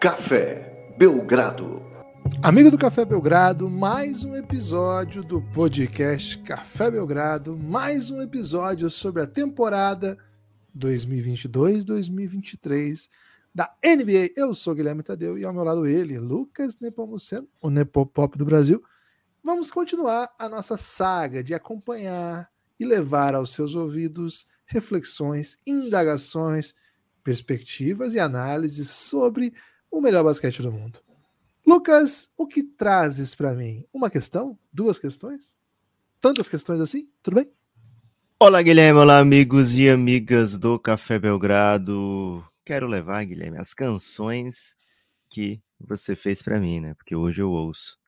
Café Belgrado. Amigo do Café Belgrado, mais um episódio do podcast Café Belgrado, mais um episódio sobre a temporada 2022-2023 da NBA. Eu sou Guilherme Tadeu e ao meu lado ele, Lucas Nepomuceno, o Nepopop do Brasil. Vamos continuar a nossa saga de acompanhar e levar aos seus ouvidos reflexões, indagações, perspectivas e análises sobre o melhor basquete do mundo. Lucas, o que trazes para mim? Uma questão? Duas questões? Tantas questões assim? Tudo bem? Olá, Guilherme. Olá, amigos e amigas do Café Belgrado. Quero levar, Guilherme, as canções que você fez para mim, né? Porque hoje eu ouço.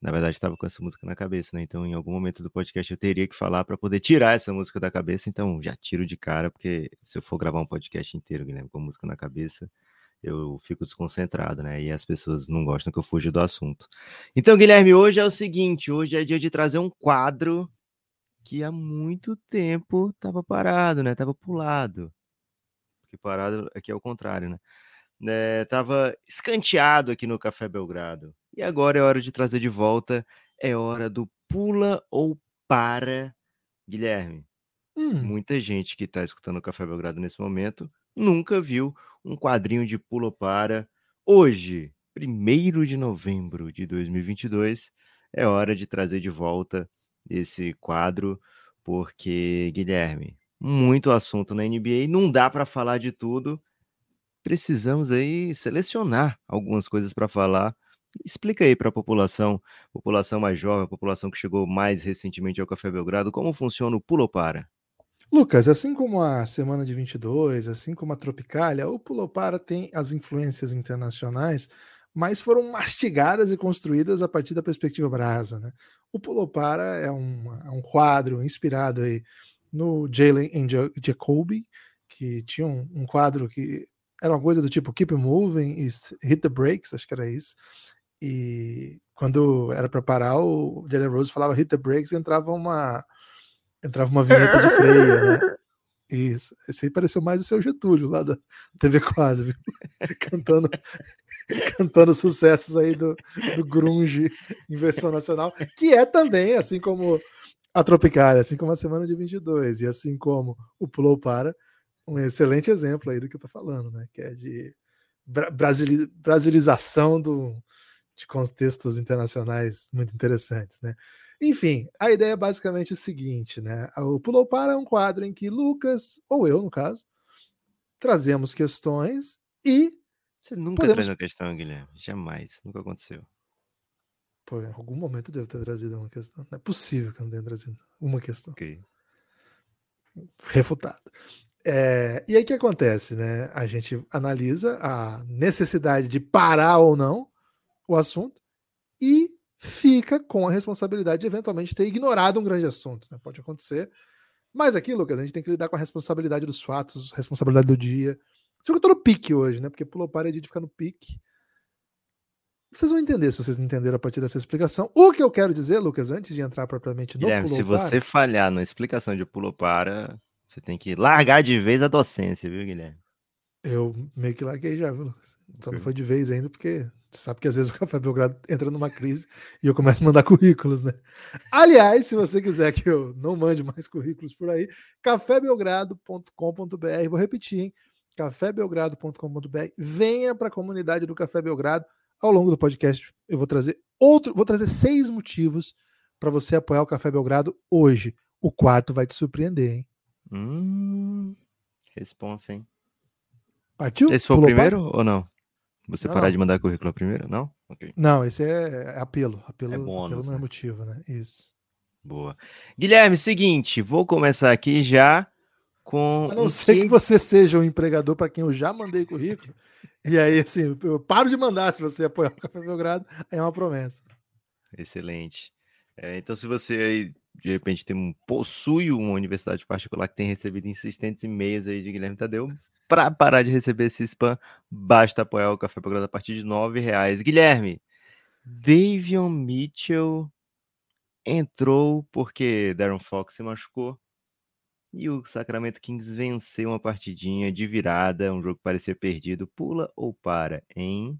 Na verdade, estava com essa música na cabeça, né? Então, em algum momento do podcast, eu teria que falar para poder tirar essa música da cabeça. Então, já tiro de cara, porque se eu for gravar um podcast inteiro, Guilherme, com música na cabeça, eu fico desconcentrado, né? E as pessoas não gostam que eu fuja do assunto. Então, Guilherme, hoje é o seguinte: hoje é dia de trazer um quadro que há muito tempo estava parado, né? Tava pulado. Porque parado aqui é o contrário, né? É, tava escanteado aqui no Café Belgrado. E agora é hora de trazer de volta. É hora do pula ou para, Guilherme. Hum. Muita gente que está escutando o Café Belgrado nesse momento nunca viu um quadrinho de pulo para. Hoje, 1 de novembro de 2022, é hora de trazer de volta esse quadro, porque, Guilherme, muito assunto na NBA, não dá para falar de tudo. Precisamos aí selecionar algumas coisas para falar. Explica aí para a população, população mais jovem, população que chegou mais recentemente ao Café Belgrado, como funciona o pulo para. Lucas, assim como a Semana de 22, assim como a Tropicália, o Pulopara tem as influências internacionais, mas foram mastigadas e construídas a partir da perspectiva brasa. Né? O Pulopara é um, é um quadro inspirado aí no Jalen Jacoby, que tinha um, um, quadro que era uma coisa do tipo Keep Moving e Hit the Brakes, acho que era isso. E quando era para parar, o Jalen Rose falava Hit the Brakes e entrava uma Entrava uma vinheta de freia, né? Isso. Esse aí pareceu mais o seu Getúlio lá da TV Quase, viu? cantando, cantando sucessos aí do, do Grunge em versão nacional, que é também, assim como a Tropicália, assim como a Semana de 22, e assim como o Pulou Para, um excelente exemplo aí do que eu tô falando, né? Que é de brasilização do, de contextos internacionais muito interessantes, né? Enfim, a ideia é basicamente o seguinte, né? O Pulou Para é um quadro em que Lucas, ou eu, no caso, trazemos questões e. Você nunca podemos... traz uma questão, Guilherme. Jamais. Nunca aconteceu. Pô, em algum momento eu devo ter trazido uma questão. Não é possível que eu não tenha trazido uma questão. Ok. Refutado. É, e aí o que acontece, né? A gente analisa a necessidade de parar ou não o assunto e fica com a responsabilidade de eventualmente ter ignorado um grande assunto. Né? Pode acontecer. Mas aqui, Lucas, a gente tem que lidar com a responsabilidade dos fatos, responsabilidade do dia. Você eu tô no pique hoje, né? Porque pulou para de ficar no pique. Vocês vão entender se vocês não entenderam a partir dessa explicação. O que eu quero dizer, Lucas, antes de entrar propriamente no Guilherme, se você para... falhar na explicação de pulou para, você tem que largar de vez a docência, viu, Guilherme? Eu meio que larguei já, viu, Lucas? Só não foi de vez ainda, porque sabe que às vezes o Café Belgrado entra numa crise e eu começo a mandar currículos, né? Aliás, se você quiser que eu não mande mais currículos por aí, cafébelgrado.com.br, vou repetir, hein? cafébelgrado.com.br, venha para a comunidade do Café Belgrado. Ao longo do podcast, eu vou trazer outro, vou trazer seis motivos para você apoiar o Café Belgrado hoje. O quarto vai te surpreender, hein? Hum, responsa, hein? Partiu? Esse foi o primeiro ou não? Você não, parar não. de mandar currículo primeiro? Não? Okay. Não, esse é, é apelo. Apelo, é bônus, apelo não é né? motivo, né? Isso. Boa. Guilherme, seguinte, vou começar aqui já com. A não ser que... que você seja um empregador para quem eu já mandei currículo. e aí, assim, eu paro de mandar se você apoiar o Café Belgrado, é uma promessa. Excelente. É, então, se você aí, de repente, tem um, possui uma universidade particular que tem recebido insistentes e-mails aí de Guilherme Tadeu, para parar de receber esse spam, basta apoiar o Café Belgrado a partir de nove reais. Guilherme, Davion Mitchell entrou porque Darren Fox se machucou e o Sacramento Kings venceu uma partidinha de virada, um jogo que parecia perdido. Pula ou para, hein?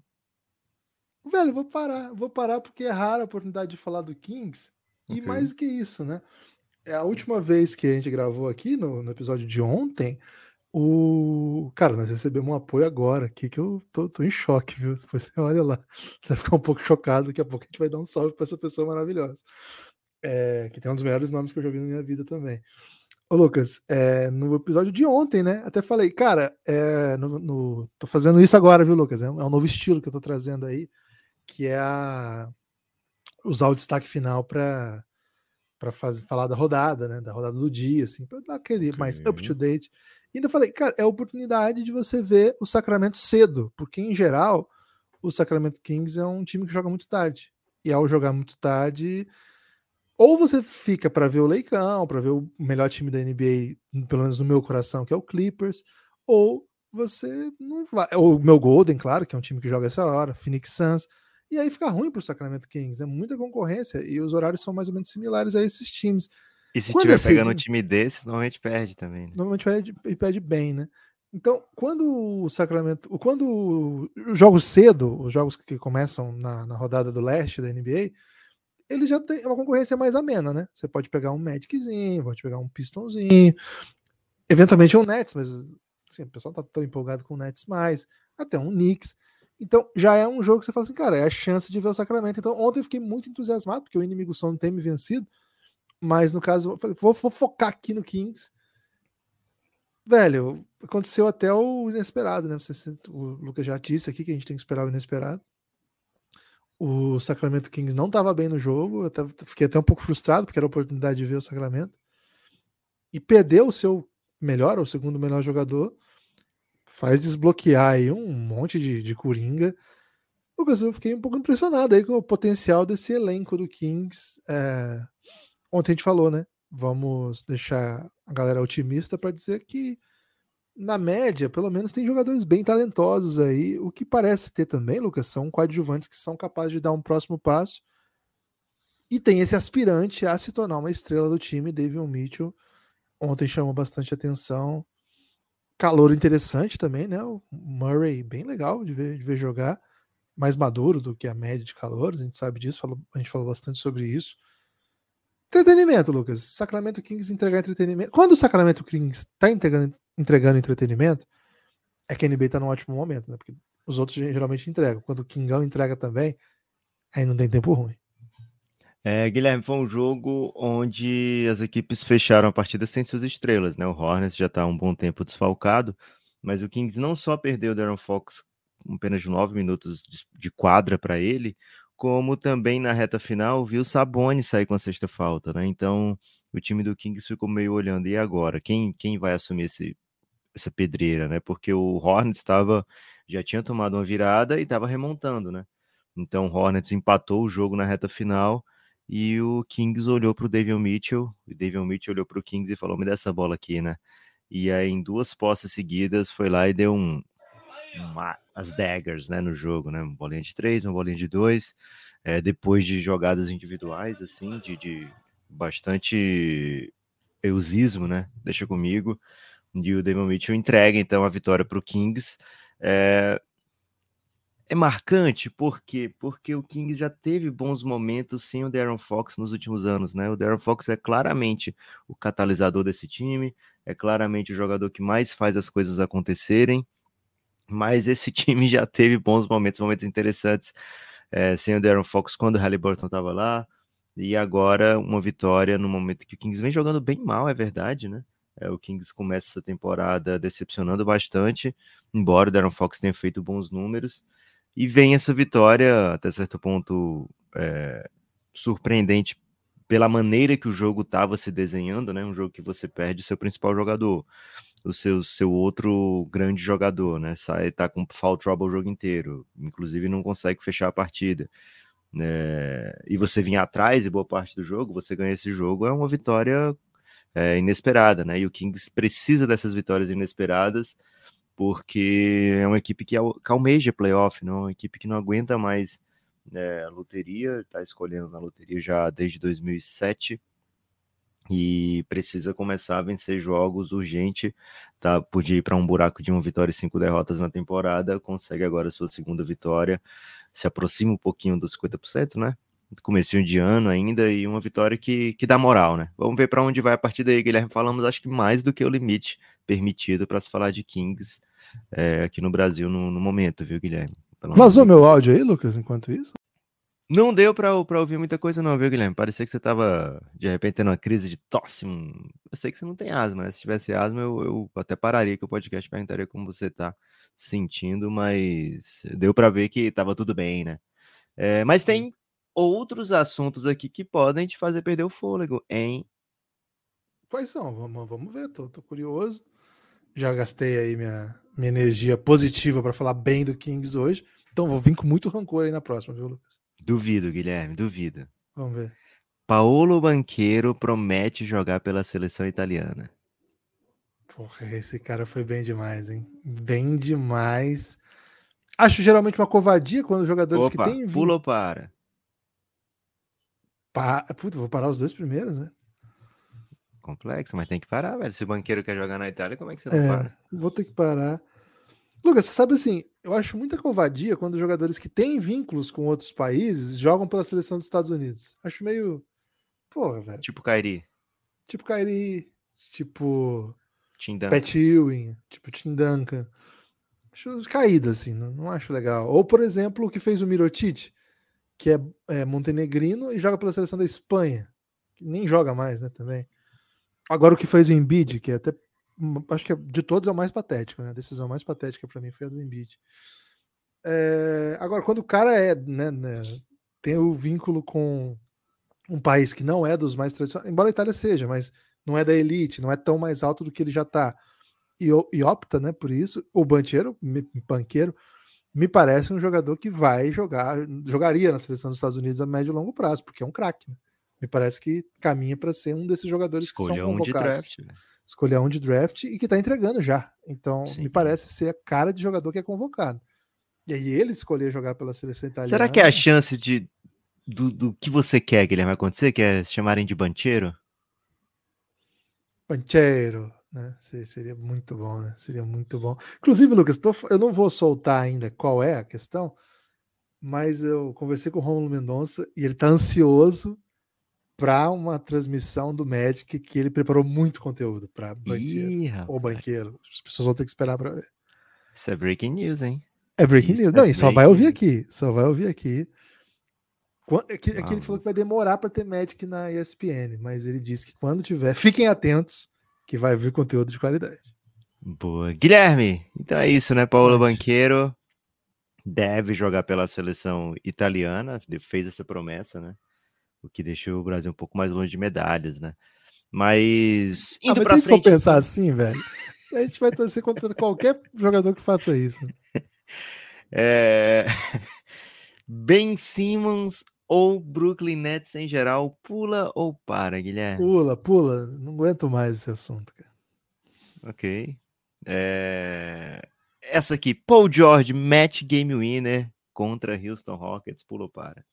Velho, vou parar, vou parar porque é rara a oportunidade de falar do Kings. E okay. mais do que isso, né? É a última vez que a gente gravou aqui no, no episódio de ontem. O cara, nós recebemos um apoio agora aqui que eu tô, tô em choque, viu? Depois você olha lá, você vai ficar um pouco chocado. Daqui a pouco a gente vai dar um salve para essa pessoa maravilhosa, é, que tem um dos melhores nomes que eu já vi na minha vida também. Ô, Lucas, é, no episódio de ontem, né? Até falei, cara, é, no, no, tô fazendo isso agora, viu, Lucas? É um, é um, novo estilo que eu tô trazendo aí, que é a, usar o destaque final para para falar da rodada, né? Da rodada do dia, assim, para dar aquele okay. mais up to date. E ainda falei, cara, é a oportunidade de você ver o Sacramento cedo, porque em geral o Sacramento Kings é um time que joga muito tarde. E ao jogar muito tarde, ou você fica para ver o Leicão, para ver o melhor time da NBA, pelo menos no meu coração, que é o Clippers, ou você não vai. Ou o meu Golden, claro, que é um time que joga essa hora, Phoenix Suns. E aí fica ruim para o Sacramento Kings, né? Muita concorrência e os horários são mais ou menos similares a esses times. E se quando tiver pegando um time desse, normalmente perde também. Né? Normalmente perde, perde bem, né? Então, quando o Sacramento. Quando os jogos cedo, os jogos que começam na, na rodada do leste da NBA, ele já tem uma concorrência mais amena, né? Você pode pegar um Magiczinho, pode pegar um Pistonzinho, eventualmente um Nets, mas assim, o pessoal tá tão empolgado com o Nets mais, até um Knicks. Então já é um jogo que você fala assim, cara, é a chance de ver o Sacramento. Então ontem eu fiquei muito entusiasmado, porque o inimigo só não tem me vencido, mas no caso, vou, vou focar aqui no Kings. Velho, aconteceu até o inesperado, né? Você, o Lucas já disse aqui que a gente tem que esperar o inesperado o Sacramento Kings não estava bem no jogo, eu fiquei até um pouco frustrado, porque era a oportunidade de ver o Sacramento. E perdeu o seu melhor, ou segundo melhor jogador, faz desbloquear aí um monte de, de coringa. Lucas, eu fiquei um pouco impressionado aí com o potencial desse elenco do Kings. É... Ontem a gente falou, né? Vamos deixar a galera otimista para dizer que na média, pelo menos tem jogadores bem talentosos aí. O que parece ter também, Lucas, são coadjuvantes que são capazes de dar um próximo passo. E tem esse aspirante a se tornar uma estrela do time, David Mitchell. Ontem chamou bastante atenção. Calor interessante também, né? O Murray, bem legal de ver, de ver jogar. Mais maduro do que a média de calores, a gente sabe disso, falou, a gente falou bastante sobre isso. Entretenimento, Lucas. Sacramento Kings entregar entretenimento. Quando o Sacramento Kings está entregando entregando entretenimento, é que a NBA tá num ótimo momento, né? Porque os outros geralmente entregam. Quando o Kingão entrega também, aí não tem tempo ruim. É, Guilherme, foi um jogo onde as equipes fecharam a partida sem suas estrelas, né? O Hornets já está um bom tempo desfalcado, mas o Kings não só perdeu o Darren Fox com apenas de nove minutos de quadra para ele, como também na reta final viu Sabonis sair com a sexta falta, né? Então o time do Kings ficou meio olhando, e agora? Quem, quem vai assumir esse, essa pedreira, né? Porque o Hornets estava já tinha tomado uma virada e estava remontando, né? Então o Hornets empatou o jogo na reta final e o Kings olhou para o David Mitchell, o David Mitchell olhou para o Kings e falou: "Me dá essa bola aqui, né?" E aí em duas posses seguidas foi lá e deu um as daggers, né, no jogo, né? Uma bolinha de três, uma bolinha de dois, é, depois de jogadas individuais, assim, de, de bastante eusismo, né? Deixa comigo. E o Damon Mitchell entrega então a vitória para o Kings. É, é marcante por quê? Porque o Kings já teve bons momentos sem o Darren Fox nos últimos anos, né? O Darren Fox é claramente o catalisador desse time, é claramente o jogador que mais faz as coisas acontecerem, mas esse time já teve bons momentos, momentos interessantes é, sem o Darren Fox quando o Halliburton estava lá, e agora uma vitória no momento que o Kings vem jogando bem mal, é verdade, né? É, o Kings começa essa temporada decepcionando bastante, embora o Darren Fox tenha feito bons números. E vem essa vitória, até certo ponto, é, surpreendente pela maneira que o jogo estava se desenhando, né? Um jogo que você perde seu principal jogador, o seu, seu outro grande jogador, né? Sai, tá com foul trouble o jogo inteiro, inclusive não consegue fechar a partida. É, e você vir atrás e boa parte do jogo, você ganha esse jogo, é uma vitória é, inesperada, né? E o Kings precisa dessas vitórias inesperadas, porque é uma equipe que, almeja playoff, não? É uma equipe que não aguenta mais é, loteria, está escolhendo na loteria já desde 2007 e precisa começar a vencer jogos urgente, tá? Podia ir para um buraco de uma vitória e cinco derrotas na temporada, consegue agora sua segunda vitória se aproxima um pouquinho dos 50%, né? Comecinho de ano ainda e uma vitória que, que dá moral, né? Vamos ver para onde vai a partir daí, Guilherme. Falamos, acho que mais do que o limite permitido para se falar de Kings é, aqui no Brasil no, no momento, viu, Guilherme? Vazou meu áudio aí, Lucas, enquanto isso? Não deu pra, pra ouvir muita coisa, não, viu, Guilherme? Parecia que você tava, de repente, tendo uma crise de tosse. Eu sei que você não tem asma, né? Se tivesse asma, eu, eu até pararia que o podcast perguntaria como você tá sentindo, mas deu para ver que tava tudo bem, né? É, mas tem outros assuntos aqui que podem te fazer perder o fôlego, hein? Quais são? Vamos, vamos ver, tô, tô curioso. Já gastei aí minha, minha energia positiva para falar bem do Kings hoje, então vou vir com muito rancor aí na próxima, viu, Lucas? Duvido, Guilherme, duvido. Vamos ver. Paulo Banqueiro promete jogar pela seleção italiana. Porra, esse cara foi bem demais, hein? Bem demais. Acho geralmente uma covardia quando os jogadores Opa, que têm. Pula ou para? Pa... Puta, vou parar os dois primeiros, né? Complexo, mas tem que parar, velho. Se o banqueiro quer jogar na Itália, como é que você não É, para? vou ter que parar. Lucas, você sabe assim, eu acho muita covardia quando jogadores que têm vínculos com outros países jogam pela seleção dos Estados Unidos. Acho meio. Porra, velho. Tipo Kairi, Tipo Kyrie, tipo Tindan. Pat Ewing, tipo Tim Duncan. Acho caída, assim, não, não acho legal. Ou, por exemplo, o que fez o Mirotic, que é, é montenegrino e joga pela seleção da Espanha. Que nem joga mais, né, também. Agora o que fez o Embiid, que é até. Hum, Acho que de todos é o mais patético, né? A decisão mais patética para mim foi a do Embiid. É, agora, quando o cara é, né, né, tem o vínculo com um país que não é dos mais tradicionais, embora a Itália seja, mas não é da elite, não é tão mais alto do que ele já está, e, e opta, né, por isso, o Banqueiro, me, Banqueiro, me parece um jogador que vai jogar, jogaria na seleção dos Estados Unidos a médio e longo prazo, porque é um craque. né? Me parece que caminha para ser um desses jogadores que Escolha são um de convocados draft. Escolher um de draft e que tá entregando já. Então, Sim. me parece ser a cara de jogador que é convocado. E aí ele escolher jogar pela seleção italiana. Será que é a chance de do, do que você quer, Guilherme, vai acontecer? Que é chamarem de bancheiro? Panchero, né? Se- Seria muito bom, né? Seria muito bom. Inclusive, Lucas, tô- eu não vou soltar ainda qual é a questão, mas eu conversei com o Romulo Mendonça e ele tá ansioso para uma transmissão do Magic que ele preparou muito conteúdo para banqueiro Ih, ou banqueiro. As pessoas vão ter que esperar para ver. Isso é breaking news, hein? É breaking Isso news. é Não, e só vai ouvir aqui. Só vai ouvir aqui. É que, é que ele falou que vai demorar para ter Magic na ESPN, mas ele disse que quando tiver, fiquem atentos, que vai vir conteúdo de qualidade. Boa. Guilherme, então é isso, né? Paulo. Banqueiro deve jogar pela seleção italiana, fez essa promessa, né? O que deixou o Brasil um pouco mais longe de medalhas, né? Mas Ah, indo mas se a gente for frente, pensar assim, velho, a gente vai torcer contra qualquer jogador que faça isso. é... Ben Simmons ou Brooklyn Nets em geral, pula ou para, Guilherme? Pula, pula. Não aguento mais esse assunto, cara. Ok. É, Essa aqui, Paul George, match game winner contra Houston Rockets, pula ou para?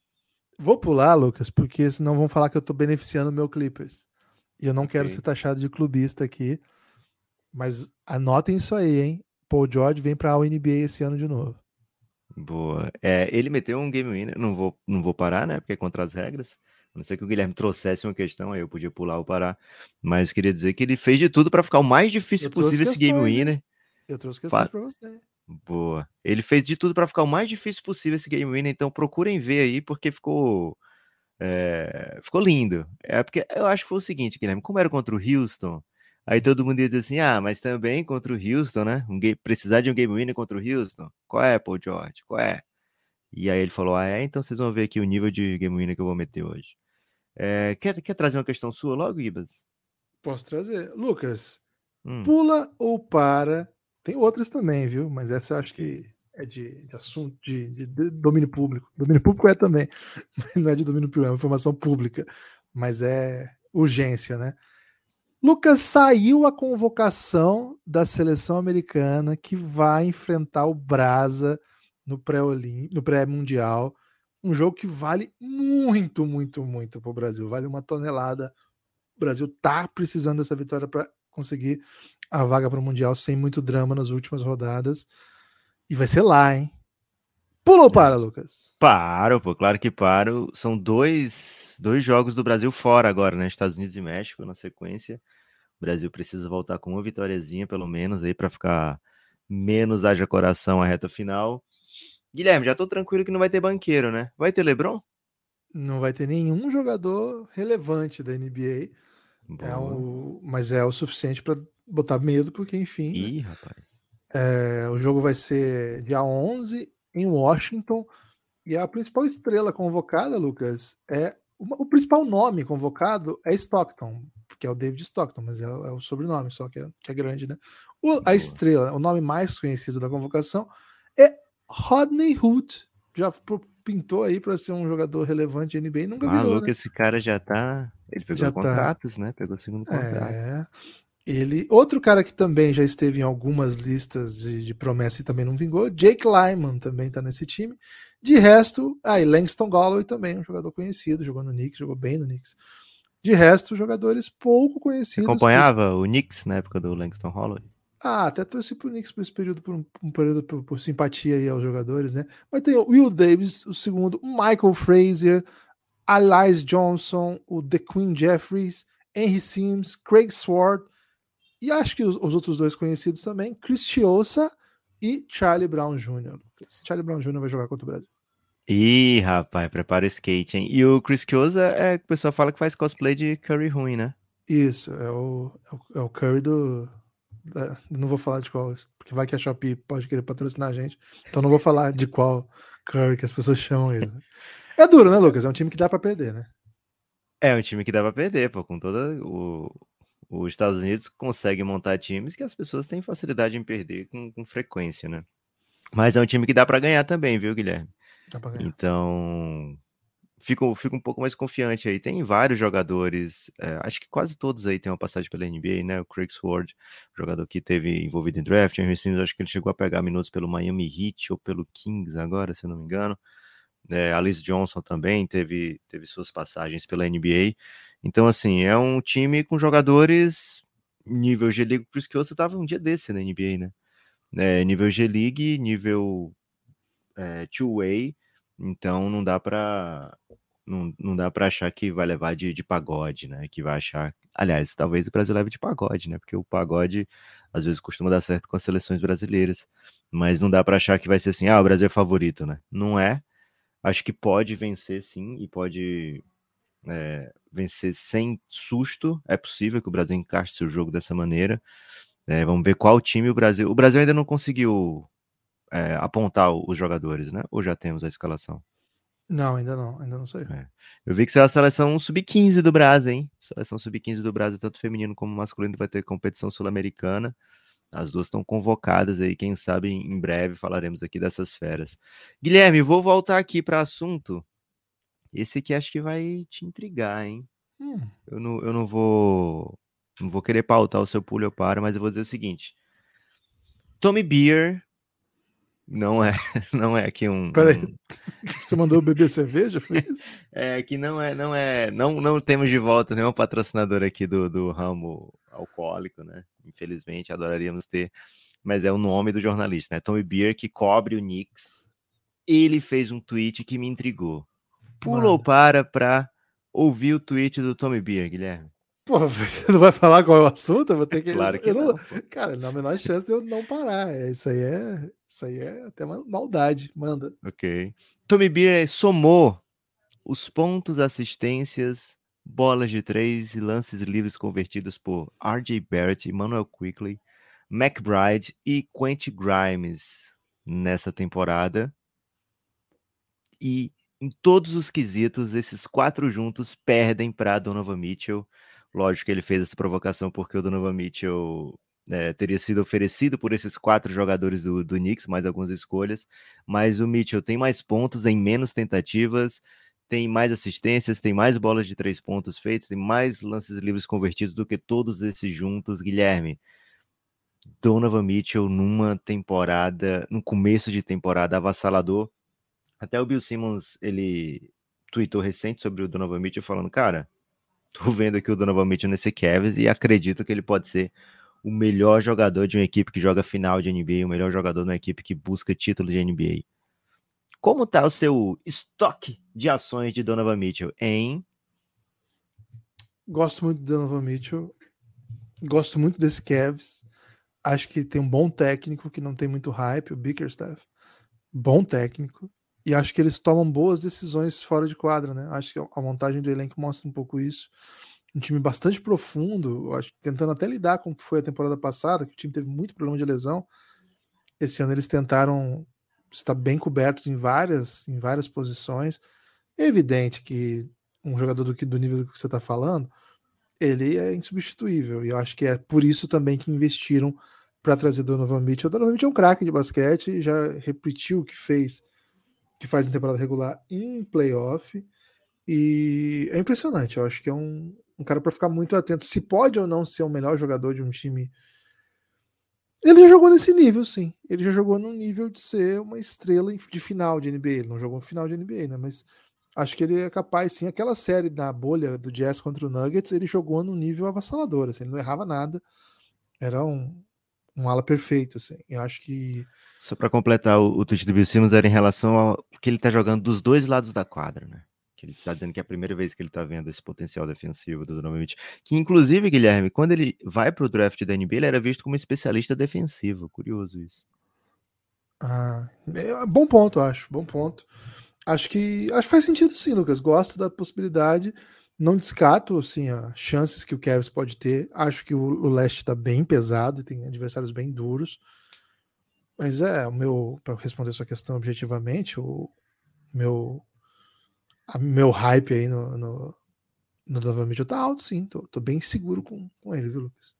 Vou pular, Lucas, porque senão vão falar que eu tô beneficiando o meu Clippers. E eu não quero Ok. ser taxado de clubista aqui. Mas anotem isso aí, hein? Paul George vem pra NBA esse ano de novo. Boa. É, ele meteu um game winner, não vou, não vou parar, né? Porque é contra as regras. A não ser que o Guilherme trouxesse uma questão, aí eu podia pular ou parar. Mas queria dizer que ele fez de tudo para ficar o mais difícil possível esse game questões, winner. Eu trouxe questões pra você. Boa. Ele fez de tudo para ficar o mais difícil possível esse game winner, então procurem ver aí, porque ficou. é, ficou lindo. É porque eu acho que foi o seguinte, Guilherme, como era contra o Houston, aí todo mundo ia dizer assim: ah, mas também contra o Houston, né? Um game- precisar de um game winner contra o Houston? Qual é, Paul George? Qual é? E aí ele falou: ah, é? Então vocês vão ver aqui o nível de game winner que eu vou meter hoje. É, quer, quer trazer uma questão sua logo, Ibas? Posso trazer. Lucas, Hum, pula ou para. Tem outras também, viu? Mas essa eu acho que é de, de assunto de, de- de domínio público. Domínio público é também. Não é de domínio público, é informação pública. Mas é urgência, né? Lucas, saiu a convocação da seleção americana que vai enfrentar o Brasa no pré-olímpico, no pré-mundial. Um jogo que vale muito, muito, muito para o Brasil. Vale uma tonelada. O Brasil tá precisando dessa vitória para conseguir a vaga para o Mundial sem muito drama nas últimas rodadas. E vai ser lá, hein? Pula ou para, Lucas? Paro, pô, claro que paro. São dois, dois jogos do Brasil fora agora, né? Estados Unidos e México na sequência. O Brasil precisa voltar com uma vitóriazinha, pelo menos, aí, para ficar menos haja coração a reta final. Guilherme, já tô tranquilo que não vai ter banqueiro, né? Vai ter Lebron? Não vai ter nenhum jogador relevante da NBA. É o, mas é o suficiente para botar medo, porque, enfim. Né? Ih, né? rapaz. É, o jogo vai ser dia 11 em Washington. E a principal estrela convocada, Lucas, é. O, o principal nome convocado é Stockton, que é o David Stockton, mas é, é o sobrenome só que é, que é grande, né? O, a estrela, o nome mais conhecido da convocação é Rodney Hood. Já pintou aí para ser um jogador relevante NBA, nunca Maluco, virou, né? esse cara já tá, ele pegou já tá. contratos, tá. né? Pegou o segundo contrato. É. Ele, outro cara que também já esteve em algumas listas de, de promessa e também não vingou, Jake Lyman também está nesse time. De resto, aí ah, Langston Galloway também, um jogador conhecido, jogou no Knicks, jogou bem no Knicks. De resto, jogadores pouco conhecidos. Você acompanhava o Knicks na época do Langston Galloway? Ah, até torci pro Knicks por esse período, por um, um período por, por, simpatia aí aos jogadores, né? Mas tem o Will Davis, o segundo, Michael Frazier, Alice Johnson, o The Queen Jeffries, Henry Sims, Craig Sword, e acho que os, os outros dois conhecidos também, Cristiosa e Charlie Brown Jr. Charlie Brown Jr. vai jogar contra o Brasil. Ih, rapaz, prepara o skate, hein? E o Chris Kiosa é o pessoal fala que faz cosplay de Curry ruim, né? Isso, é o, é o, é o Curry do. Da, não vou falar de qual, porque vai que a Shopee pode querer patrocinar a gente. Então não vou falar de qual Curry que as pessoas chamam ele. Né? É duro, né, Lucas? É um time que dá para perder, né? É um time que dá pra perder, pô, com toda o, os Estados Unidos conseguem montar times que as pessoas têm facilidade em perder com, com frequência, né? Mas é um time que dá para ganhar também, viu, Guilherme? Então, fico, fico um pouco mais confiante aí. Tem vários jogadores, é, acho que quase todos aí têm uma passagem pela NBA, né? O Craig Sword, jogador que teve envolvido em draft. Henry Sims, acho que ele chegou a pegar minutos pelo Miami Heat ou pelo Kings agora, se eu não me engano. É, Alice Johnson também teve, teve suas passagens pela NBA. Então, assim, é um time com jogadores nível G-League, por isso que você tava um dia desse na NBA, né? É, nível G-League, nível é, two-way, então não dá para não, não dá para achar que vai levar de, de pagode, né? Que vai achar. Aliás, talvez o Brasil leve de pagode, né? Porque o pagode às vezes costuma dar certo com as seleções brasileiras. Mas não dá para achar que vai ser assim, ah, o Brasil é favorito, né? Não é. Acho que pode vencer sim e pode é, vencer sem susto. É possível que o Brasil encaixe seu jogo dessa maneira. É, vamos ver qual time o Brasil. O Brasil ainda não conseguiu é, apontar os jogadores, né? Ou já temos a escalação? Não, ainda não, ainda não sei. É. Eu vi que é a seleção sub-15 do Brasil, hein? Seleção sub-15 do Brasil, tanto feminino como masculino, vai ter competição sul-americana. As duas estão convocadas aí, quem sabe em breve falaremos aqui dessas feras. Guilherme, vou voltar aqui para assunto esse aqui acho que vai te intrigar, hein? Hum. Eu, não, eu não vou. Não vou querer pautar o seu pulo eu paro, mas eu vou dizer o seguinte. Tommy Beer não é, não é aqui um. Peraí, um... você mandou beber cerveja? Foi isso? é que não é, não é, não, não temos de volta nenhum patrocinador aqui do, do ramo alcoólico, né? Infelizmente, adoraríamos ter, mas é o nome do jornalista, né? Tommy Beer que cobre o Knicks. Ele fez um tweet que me intrigou pula ou para para ouvir o tweet do Tommy Beer, Guilherme? Pô, você não vai falar qual é o assunto? Eu vou ter é que. Claro que não. não cara, não a menor chance de eu não parar. É, isso aí é, isso aí é até uma maldade. Manda. Ok. Tommy Beer somou os pontos, assistências, bolas de três e lances livres convertidos por R.J. Barrett, Emmanuel Quickly, McBride e Quentin Grimes nessa temporada. E em todos os quesitos, esses quatro juntos perdem para Donovan Mitchell. Lógico que ele fez essa provocação porque o Donovan Mitchell é, teria sido oferecido por esses quatro jogadores do, do Knicks, mais algumas escolhas, mas o Mitchell tem mais pontos em menos tentativas, tem mais assistências, tem mais bolas de três pontos feitas, tem mais lances livres convertidos do que todos esses juntos, Guilherme. Donovan Mitchell numa temporada, no começo de temporada avassalador, até o Bill Simmons, ele tweetou recente sobre o Donovan Mitchell falando, cara, tô vendo aqui o Donovan Mitchell nesse Cavs e acredito que ele pode ser o melhor jogador de uma equipe que joga final de NBA, o melhor jogador de uma equipe que busca título de NBA. Como tá o seu estoque de ações de Donovan Mitchell, hein? Gosto muito do Donovan Mitchell. Gosto muito desse Cavs. Acho que tem um bom técnico que não tem muito hype, o Bickerstaff. Bom técnico. E acho que eles tomam boas decisões fora de quadra, né? Acho que a montagem do elenco mostra um pouco isso. Um time bastante profundo, acho, tentando até lidar com o que foi a temporada passada, que o time teve muito problema de lesão. Esse ano eles tentaram estar bem cobertos em várias, em várias posições. É evidente que um jogador do, do nível do que você está falando, ele é insubstituível. E eu acho que é por isso também que investiram para trazer Donovan Mitchell. O Donovan Mitchell é um craque de basquete, já repetiu o que fez, que faz em temporada regular em playoff. E é impressionante. Eu acho que é um, um cara para ficar muito atento. Se pode ou não ser o melhor jogador de um time. Ele já jogou nesse nível, sim. Ele já jogou no nível de ser uma estrela de final de NBA. Ele não jogou no final de NBA, né? Mas acho que ele é capaz, sim. Aquela série da bolha do Jazz contra o Nuggets, ele jogou num nível avassalador. Assim, ele não errava nada. Era um, um ala perfeito, assim. Eu acho que. Só para completar, o, o tweet do Bill Simmons era em relação ao que ele tá jogando dos dois lados da quadra, né? que ele está dizendo que é a primeira vez que ele está vendo esse potencial defensivo do Donovan Mitchell. Que, inclusive, Guilherme, quando ele vai para o draft da NBA, ele era visto como especialista defensivo. Curioso isso. Ah, é, bom ponto, acho. Bom ponto. Acho que acho que faz sentido sim, Lucas. Gosto da possibilidade. Não descarto assim, as chances que o Cavs pode ter. Acho que o, o leste está bem pesado, tem adversários bem duros. Mas é, o meu, para responder sua questão objetivamente, o meu meu hype aí no, no, no Donovan Mitchell tá alto, sim. Tô, tô bem seguro com, com ele, viu, Lucas?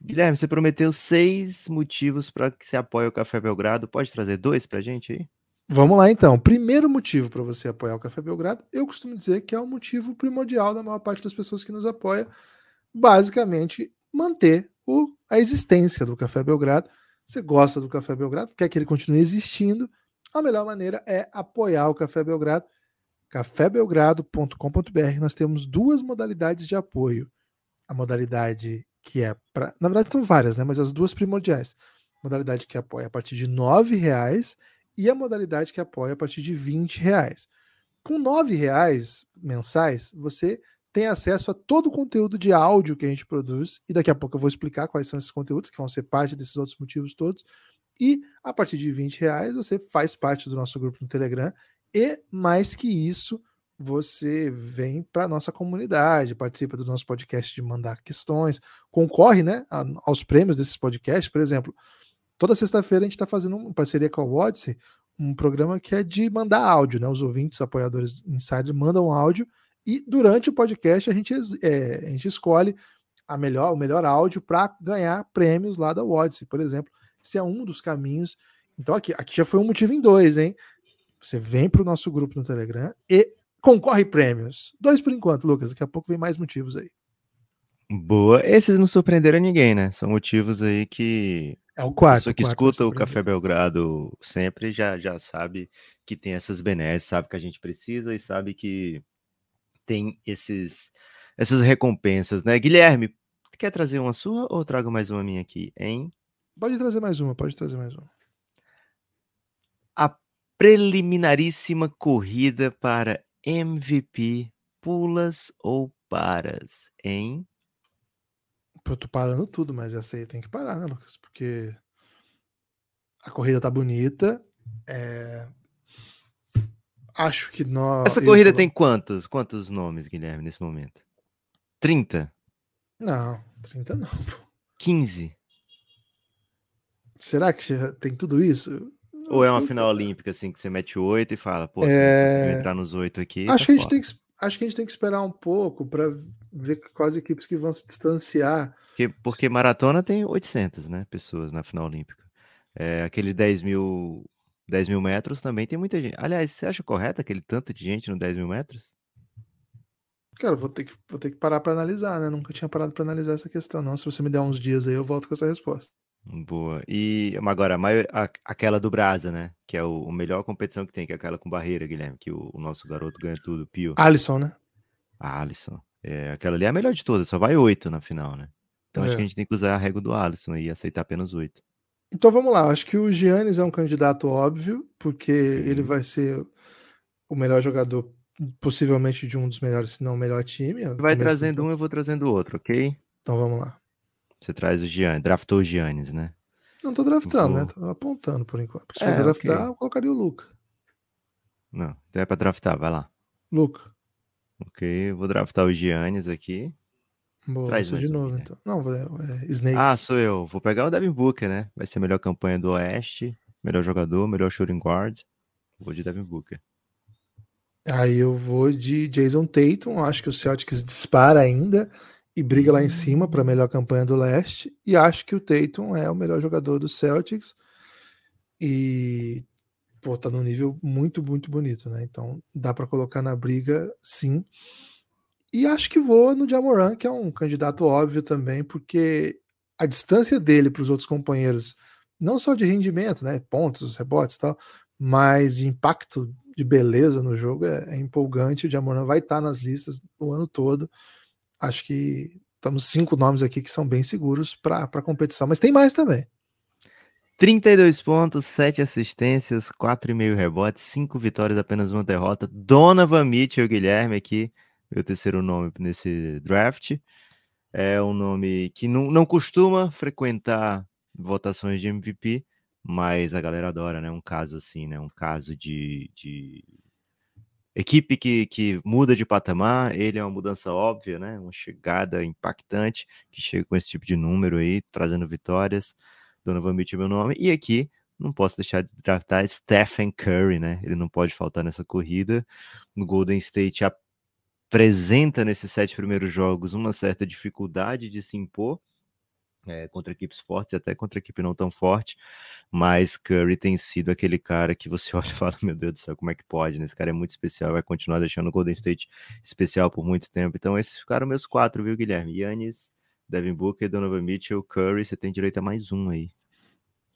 Guilherme, você prometeu seis motivos para que você apoie o Café Belgrado. Pode trazer dois para gente aí? Vamos lá então. Primeiro motivo para você apoiar o Café Belgrado, eu costumo dizer que é o motivo primordial da maior parte das pessoas que nos apoia, basicamente manter o, a existência do Café Belgrado. Você gosta do Café Belgrado, quer que ele continue existindo? A melhor maneira é apoiar o Café Belgrado cafébelgrado.com.br, nós temos duas modalidades de apoio. A modalidade que é para. Na verdade, são várias, né? Mas as duas primordiais. Modalidade que apoia a partir de R$ reais e a modalidade que apoia a partir de R$ reais. Com R$ reais mensais, você tem acesso a todo o conteúdo de áudio que a gente produz, e daqui a pouco eu vou explicar quais são esses conteúdos que vão ser parte desses outros motivos todos. E a partir de 20 reais você faz parte do nosso grupo no Telegram e mais que isso, você vem para a nossa comunidade, participa do nosso podcast de mandar questões, concorre né, aos prêmios desses podcasts. Por exemplo, toda sexta-feira a gente está fazendo uma parceria com a Odyssey, um programa que é de mandar áudio, né? Os ouvintes, apoiadores insider mandam áudio e durante o podcast a gente, é, a gente escolhe a melhor, o melhor áudio para ganhar prêmios lá da Odyssey, por exemplo. Esse é um dos caminhos. Então aqui, aqui já foi um motivo em dois, hein? Você vem para o nosso grupo no Telegram e concorre prêmios. Dois por enquanto, Lucas. Daqui a pouco vem mais motivos aí. Boa. Esses não surpreenderam ninguém, né? São motivos aí que. É o quarto. A pessoa que quarto escuta o Café Belgrado sempre já, já sabe que tem essas benesses, sabe que a gente precisa e sabe que tem esses, essas recompensas, né? Guilherme, quer trazer uma sua ou trago mais uma minha aqui, hein? Pode trazer mais uma, pode trazer mais uma. A preliminaríssima corrida para MVP, pulas ou paras, hein? Eu tô parando tudo, mas essa aí tem que parar, né, Lucas? Porque a corrida tá bonita. É... Acho que nós. Essa corrida eu... tem quantos? Quantos nomes, Guilherme, nesse momento? 30? Não, 30 não. 15. Será que tem tudo isso? Ou é uma final olímpica, assim, que você mete oito e fala, pô, é... entrar nos oito aqui. Acho, tá que a gente tem que, acho que a gente tem que esperar um pouco para ver quais equipes que vão se distanciar. Porque, porque maratona tem 800, né, pessoas na final olímpica. É, aquele 10 mil, 10 mil metros também tem muita gente. Aliás, você acha correto aquele tanto de gente no 10 mil metros? Cara, vou ter que, vou ter que parar para analisar, né? Nunca tinha parado para analisar essa questão, não. Se você me der uns dias aí, eu volto com essa resposta. Boa. E agora, a maior, a, aquela do Brasa, né? Que é o, o, melhor competição que tem, que é aquela com barreira, Guilherme, que o, o nosso garoto ganha tudo, Pio. Alisson, né? A Alisson. É, aquela ali é a melhor de todas, só vai oito na final, né? Então é. acho que a gente tem que usar a regra do Alisson e aceitar apenas oito. Então vamos lá, acho que o Giannis é um candidato óbvio, porque ele vai ser o melhor jogador, possivelmente de um dos melhores, se não o melhor time. Vai trazendo um, eu vou trazendo outro, ok? Então vamos lá. Você traz o Giannis, draftou o Giannis, né? Não tô draftando, vou... né? Tô apontando por enquanto. Porque se é, for draftar, okay. eu colocaria o Luca. Não, então é pra draftar, vai lá. Luca. Ok, vou draftar o Giannis aqui. Boa, Traz de novo, então. Não, é, é, Snake. Ah, sou eu. Vou pegar o Devin Booker, né? Vai ser a melhor campanha do Oeste, melhor jogador, melhor shooting guard. Vou de Devin Booker. Aí eu vou de Jason Tatum. Acho que o Celtics dispara ainda e briga lá em cima para a melhor campanha do Leste. E acho que o Tatum é o melhor jogador do Celtics. E pô, tá num nível muito, muito bonito, né? Então dá para colocar na briga, sim. E acho que vou no Jamoran, que é um candidato óbvio também, porque a distância dele para os outros companheiros, não só de rendimento, né, pontos, rebotes e tal, mas de impacto de beleza no jogo é, é empolgante. O Jamoran vai estar tá nas listas o ano todo. Acho que estamos cinco nomes aqui que são bem seguros para a competição, mas tem mais também. 32 pontos, 7 assistências, 4,5 rebotes, 5 vitórias, apenas uma derrota. Donovan Mitchell, Guilherme aqui meu terceiro nome nesse draft. É um nome que não, não costuma frequentar votações de MVP, mas a galera adora, né? Um caso assim, né? Um caso de, de equipe que, que muda de patamar. Ele é uma mudança óbvia, né? Uma chegada impactante que chega com esse tipo de número aí, trazendo vitórias. Donovan Mitchell é meu nome. E aqui não posso deixar de draftar Stephen Curry, né? Ele não pode faltar nessa corrida. No Golden State, apresenta nesses sete primeiros jogos uma certa dificuldade de se impor é, contra equipes fortes, até contra equipe não tão forte, mas Curry tem sido aquele cara que você olha e fala, meu Deus do céu, como é que pode, né? Esse cara é muito especial, vai continuar deixando o Golden State especial por muito tempo. Então esses ficaram meus quatro, viu, Guilherme? Yannis, Devin Booker, Donovan Mitchell, Curry, você tem direito a mais um aí.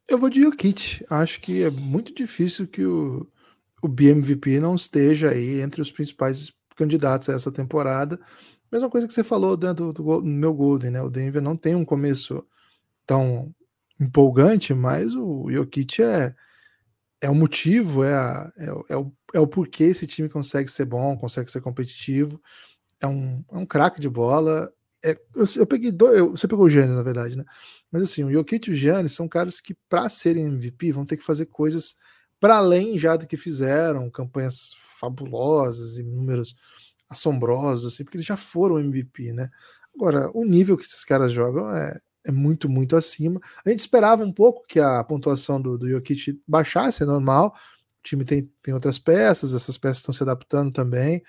Eu vou de Jokic. Acho que é muito difícil que o, o BMVP não esteja aí entre os principais candidatos a essa temporada. Mesma coisa que você falou dentro do, do, meu Golden, né? O Denver não tem um começo tão empolgante, mas o Jokic é, é o motivo, é, a, é, é, o, é o porquê esse time consegue ser bom, consegue ser competitivo. É um, é um craque de bola. É, eu, eu, peguei dois, eu, você pegou o Giannis, na verdade, né? Mas assim, o Jokic e o Giannis são caras que, para serem MVP, vão ter que fazer coisas para além já do que fizeram, campanhas fabulosas e números assombrosos, assim, porque eles já foram MVP, né? Agora, o nível que esses caras jogam é, é muito, muito acima. A gente esperava um pouco que a pontuação do, do Jokic baixasse, é normal. O time tem, tem outras peças, essas peças estão se adaptando também.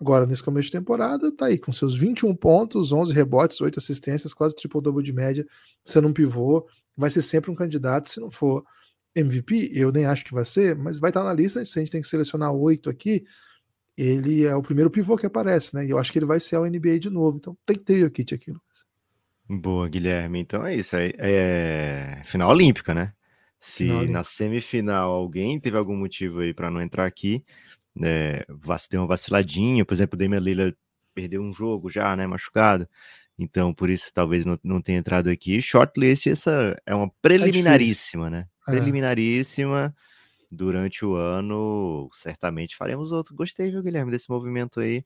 Agora, nesse começo de temporada, tá aí com seus 21 pontos, 11 rebotes, 8 assistências, quase triple-double de média, sendo um pivô. Vai ser sempre um candidato, se não for MVP, eu nem acho que vai ser, mas vai estar na lista, se a gente tem que selecionar oito aqui, ele é o primeiro pivô que aparece, né? E eu acho que ele vai ser ao NBA de novo, então tem que ter o kit aqui, Lucas. Boa, Guilherme. Então é isso, é, é... final olímpica, né? Se na semifinal alguém teve algum motivo aí para não entrar aqui, é, deu uma vaciladinha, por exemplo, o Damian Lillard perdeu um jogo já, né, machucado, então por isso talvez não, não tenha entrado aqui. Shortlist, essa é uma é preliminaríssima, é né? É. Durante o ano, certamente faremos outro. Gostei, viu, Guilherme, desse movimento aí.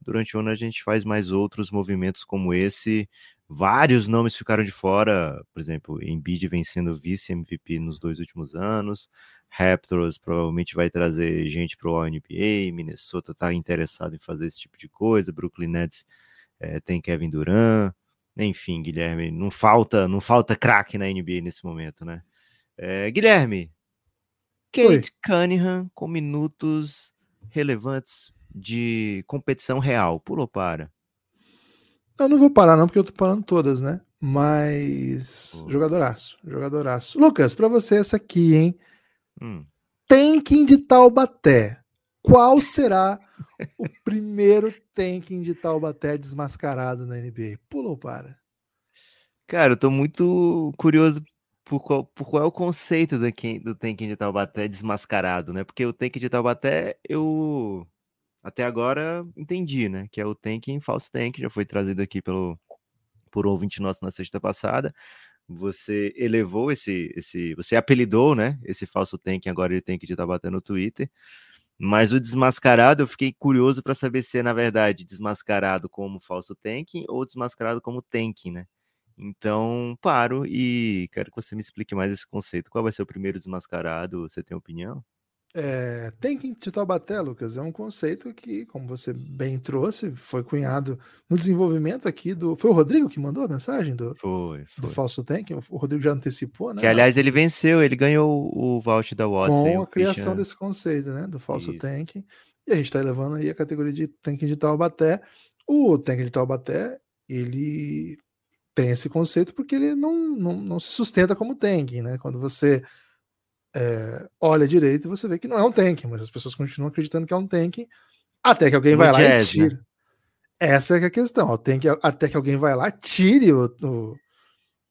Durante o ano a gente faz mais outros movimentos como esse. Vários nomes ficaram de fora, por exemplo, Embiid vencendo vice-MVP nos dois últimos anos. Raptors provavelmente vai trazer gente para o NBA. Minnesota está interessado em fazer esse tipo de coisa. Brooklyn Nets é, tem Kevin Durant. Enfim, Guilherme, não falta, não falta craque na NBA nesse momento, né? É, Guilherme, Kate Oi. Cunningham com minutos relevantes de competição real. Pulou para. Eu não vou parar, não, porque eu tô parando todas, né? Mas. Jogadoraço, jogadoraço. Lucas, para você essa aqui, hein? Hum. Tanking de Taubaté. Qual será o primeiro tanking de Taubaté desmascarado na NBA? Pulou para. Cara, eu tô muito curioso por qual, por qual é o conceito do, do de Taubaté desmascarado, né? Porque o tanking de Taubaté eu até agora entendi, né? Que é o tanking falso tank, já foi trazido aqui pelo por ouvinte nosso na sexta passada. você elevou esse, esse, você apelidou, né, esse falso tank, agora ele tem que estar batendo no Twitter. Mas o desmascarado, eu fiquei curioso para saber se é, na verdade, desmascarado como falso tanking ou desmascarado como tanking, né? Então, paro e quero que você me explique mais esse conceito. Qual vai ser o primeiro desmascarado? Você tem opinião? É, tanking de Taubaté, Lucas, é um conceito que, como você bem trouxe, foi cunhado no desenvolvimento aqui do. Foi o Rodrigo que mandou a mensagem do, foi, foi. do falso tanking? O Rodrigo já antecipou, né? Que, aliás, ele venceu, ele ganhou o voucher da Watson. Com a criação desse conceito, né? Do falso Isso. tanking. E a gente está elevando aí a categoria de tanking de Taubaté. O tanking de Taubaté, ele tem esse conceito porque ele não, não, não se sustenta como tanking, né? Quando você é, olha direito, você vê que não é um tank, mas as pessoas continuam acreditando que é um tank, até que alguém no vai jazz, lá e tira. Né? Essa é, é a questão. Que, até que alguém vai lá, tire o, o,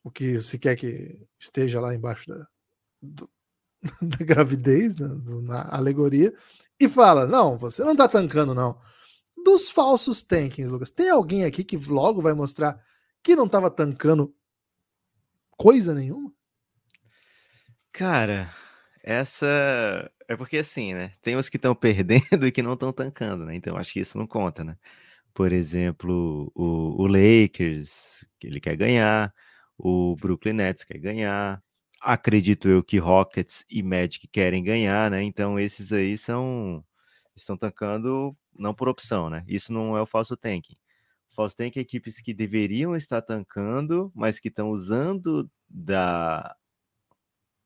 o que se quer que esteja lá embaixo da, do, da gravidez, né, do, na alegoria, e fala: Não, você não tá tancando, não. Dos falsos tankings, Lucas, tem alguém aqui que logo vai mostrar que não tava tancando coisa nenhuma? Cara, essa é porque assim, né? Tem os que estão perdendo e que não estão tancando, né? Então acho que isso não conta, né? Por exemplo, o, o Lakers, que ele quer ganhar, o Brooklyn Nets quer ganhar, acredito eu que Rockets e Magic querem ganhar, né? Então esses aí são estão tancando não por opção, né? Isso não é o falso tanking. Tanking é equipes que deveriam estar tancando, mas que estão usando da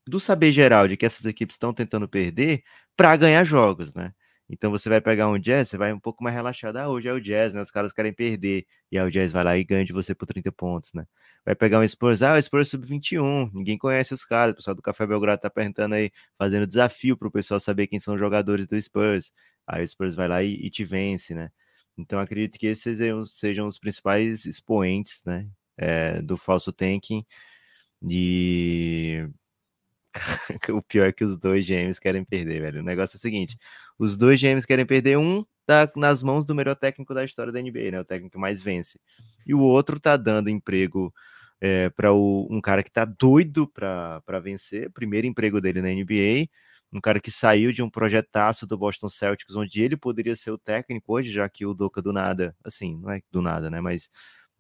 do saber geral de que essas equipes estão tentando perder para ganhar jogos, né? Então você vai pegar um Jazz, você vai um pouco mais relaxado. Ah, hoje é o Jazz, né? Os caras querem perder. E aí o Jazz vai lá e ganha de você por 30 pontos, né? Vai pegar um Spurs, ah, o Spurs sub-21. Ninguém conhece os caras. O pessoal do Café Belgrado tá perguntando aí, fazendo desafio pro pessoal saber quem são os jogadores do Spurs. Aí o Spurs vai lá e, e te vence, né? Então acredito que esses sejam, sejam os principais expoentes, né? É, do falso tanking. E o pior é que os dois gêmeos querem perder, velho. O negócio é o seguinte: os dois gêmeos querem perder, um tá nas mãos do melhor técnico da história da NBA, né? O técnico que mais vence. E o outro tá dando emprego é, para um cara que tá doido para vencer, primeiro emprego dele na NBA, um cara que saiu de um projetaço do Boston Celtics, onde ele poderia ser o técnico hoje, já que o Doca do nada, assim, não é do nada, né? Mas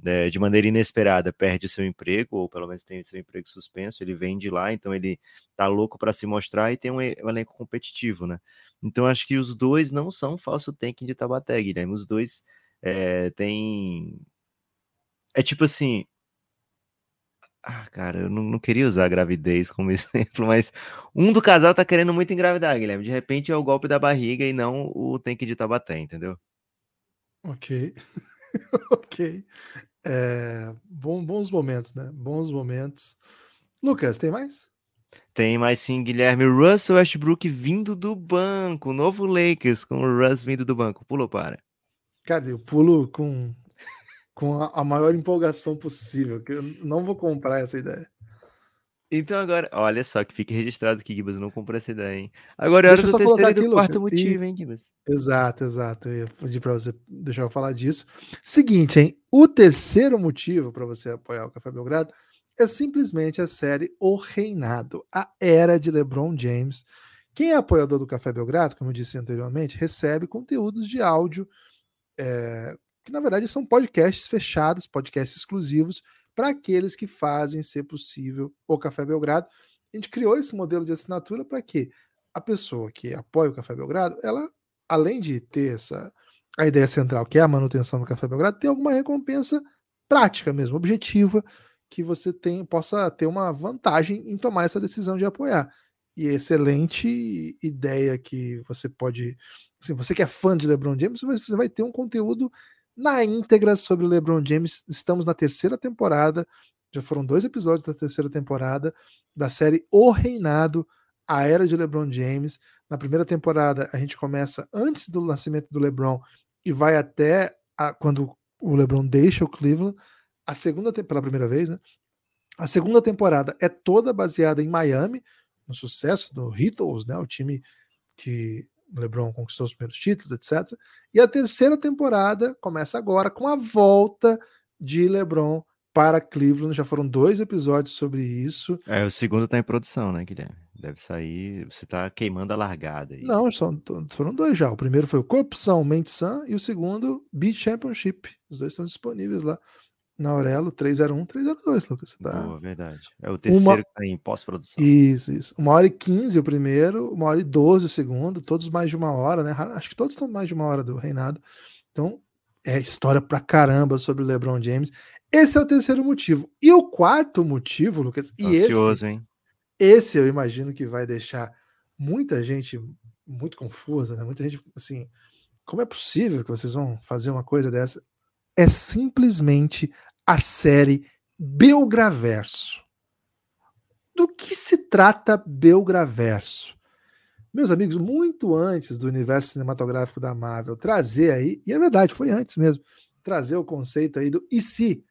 é, de maneira inesperada perde seu emprego, ou pelo menos tem seu emprego suspenso, ele vem de lá, então ele tá louco para se mostrar e tem um, elenco competitivo, né? Então acho que os dois não são falso tanking de Tabaté, Guilherme. Os dois é, têm. É tipo assim. Ah, cara, eu não, não, queria usar a gravidez como exemplo, mas um do casal tá querendo muito engravidar, Guilherme. De repente é o golpe da barriga e não o tanque de Tabaté, entendeu? Ok. ok. É, bom, bons momentos, né? Bons momentos. Lucas, tem mais? Tem mais sim, Guilherme. Russell Westbrook vindo do banco. Novo Lakers com o Russ vindo do banco. Pulou para. Cara, eu pulo com, com a, a maior empolgação possível. Que eu não vou comprar essa ideia. Então agora, olha só que fique registrado que Gibas não comprou essa ideia, hein? Agora é hora do terceiro e do quarto motivo, e... hein, Gibas? Exato, exato. Eu ia pedir para você deixar eu falar disso. Seguinte, hein? O terceiro motivo para você apoiar o Café Belgrado é simplesmente a série O Reinado, a era de LeBron James. Quem é apoiador do Café Belgrado, como eu disse anteriormente, recebe conteúdos de áudio, é, que na verdade são podcasts fechados, podcasts exclusivos para aqueles que fazem ser possível o Café Belgrado. A gente criou esse modelo de assinatura para que a pessoa que apoia o Café Belgrado, ela, além de ter essa a ideia central, que é a manutenção do Café Belgrado, tem alguma recompensa prática mesmo, objetiva, que você tem, possa ter uma vantagem em tomar essa decisão de apoiar. E excelente ideia que você pode. Assim, você que é fã de LeBron James, você vai ter um conteúdo na íntegra sobre o LeBron James. Estamos na terceira temporada, já foram dois episódios da terceira temporada da série O Reinado, a era de LeBron James. Na primeira temporada, a gente começa antes do nascimento do LeBron e vai até a, quando o LeBron deixa o Cleveland. A segunda, pela primeira vez, né? A segunda temporada é toda baseada em Miami, no sucesso do Heatles, né? O time que LeBron conquistou os primeiros títulos, etc. E a terceira temporada começa agora com a volta de LeBron para Cleveland. Já foram dois episódios sobre isso. É, o segundo tá em produção, né, Guilherme? Deve sair. Você tá queimando a largada aí. Não, foram dois já. O primeiro foi o Corrupção Mente-San e o segundo Beat Championship. Os dois estão disponíveis lá na Aurelo 301, 302, Lucas. Tá? Boa, verdade. É o terceiro uma... que tá em pós-produção. Isso, isso. Uma hora e quinze o primeiro, uma hora e doze o segundo, todos mais de uma hora, né? Acho que todos estão mais de uma hora do reinado. Então, é história pra caramba sobre o LeBron James. Esse é o terceiro motivo. E o quarto motivo, Lucas, e Ansioso, esse, hein? esse eu imagino que vai deixar muita gente muito confusa, né? Muita gente assim, como é possível que vocês vão fazer uma coisa dessa? É simplesmente a série Belgraverso. Do que se trata Belgraverso? Meus amigos, muito antes do universo cinematográfico da Marvel trazer aí, e é verdade, foi antes mesmo, trazer o conceito aí do e se,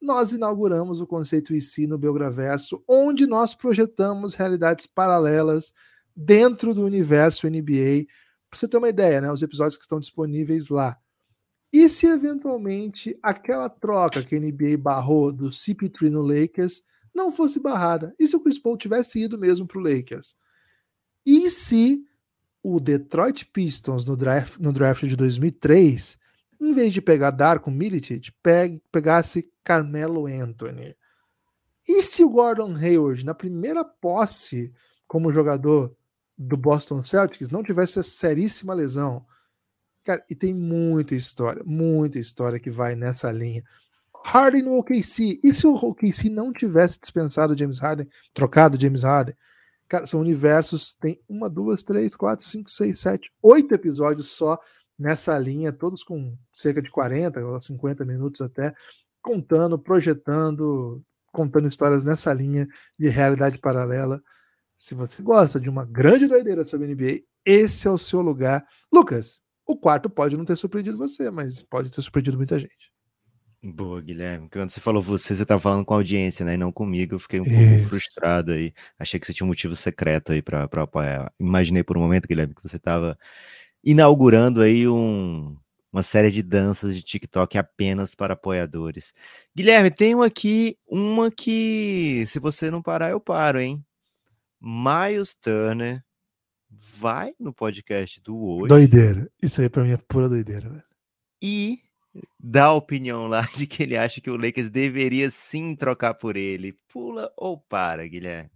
nós inauguramos o conceito e se no Belgraverso, onde nós projetamos realidades paralelas dentro do universo NBA. Para você ter uma ideia, né, os episódios que estão disponíveis lá. E se eventualmente aquela troca que a NBA barrou do CP3 no Lakers não fosse barrada? E se o Chris Paul tivesse ido mesmo para o Lakers? E se o Detroit Pistons no draft, no draft de 2003, em vez de pegar Darko Milicic, pegasse Carmelo Anthony? E se o Gordon Hayward, na primeira posse como jogador do Boston Celtics, não tivesse a seríssima lesão? Cara, e tem muita história, muita história que vai nessa linha. Harden no OKC. E se o OKC não tivesse dispensado James Harden, trocado James Harden? Cara, são universos, tem uma, duas, três, quatro, cinco, seis, sete, oito episódios só nessa linha, todos com cerca de 40 ou 50 minutos até, contando, projetando, contando histórias nessa linha de realidade paralela. Se você gosta de uma grande doideira sobre NBA, esse é o seu lugar. Lucas, o quarto pode não ter surpreendido você, mas pode ter surpreendido muita gente. Boa, Guilherme. Quando você falou você, você estava falando com a audiência, né? E não comigo. Eu fiquei um pouco frustrado aí. Achei que você tinha um motivo secreto aí para apoiar. Imaginei por um momento, Guilherme, que você estava inaugurando aí um, uma série de danças de TikTok apenas para apoiadores. Guilherme, tem aqui uma que, se você não parar, eu paro, hein? Miles Turner vai no podcast do hoje. Doideira. Isso aí pra mim é pura doideira, velho. E dá a opinião lá de que ele acha que o Lakers deveria sim trocar por ele. Pula ou para, Guilherme?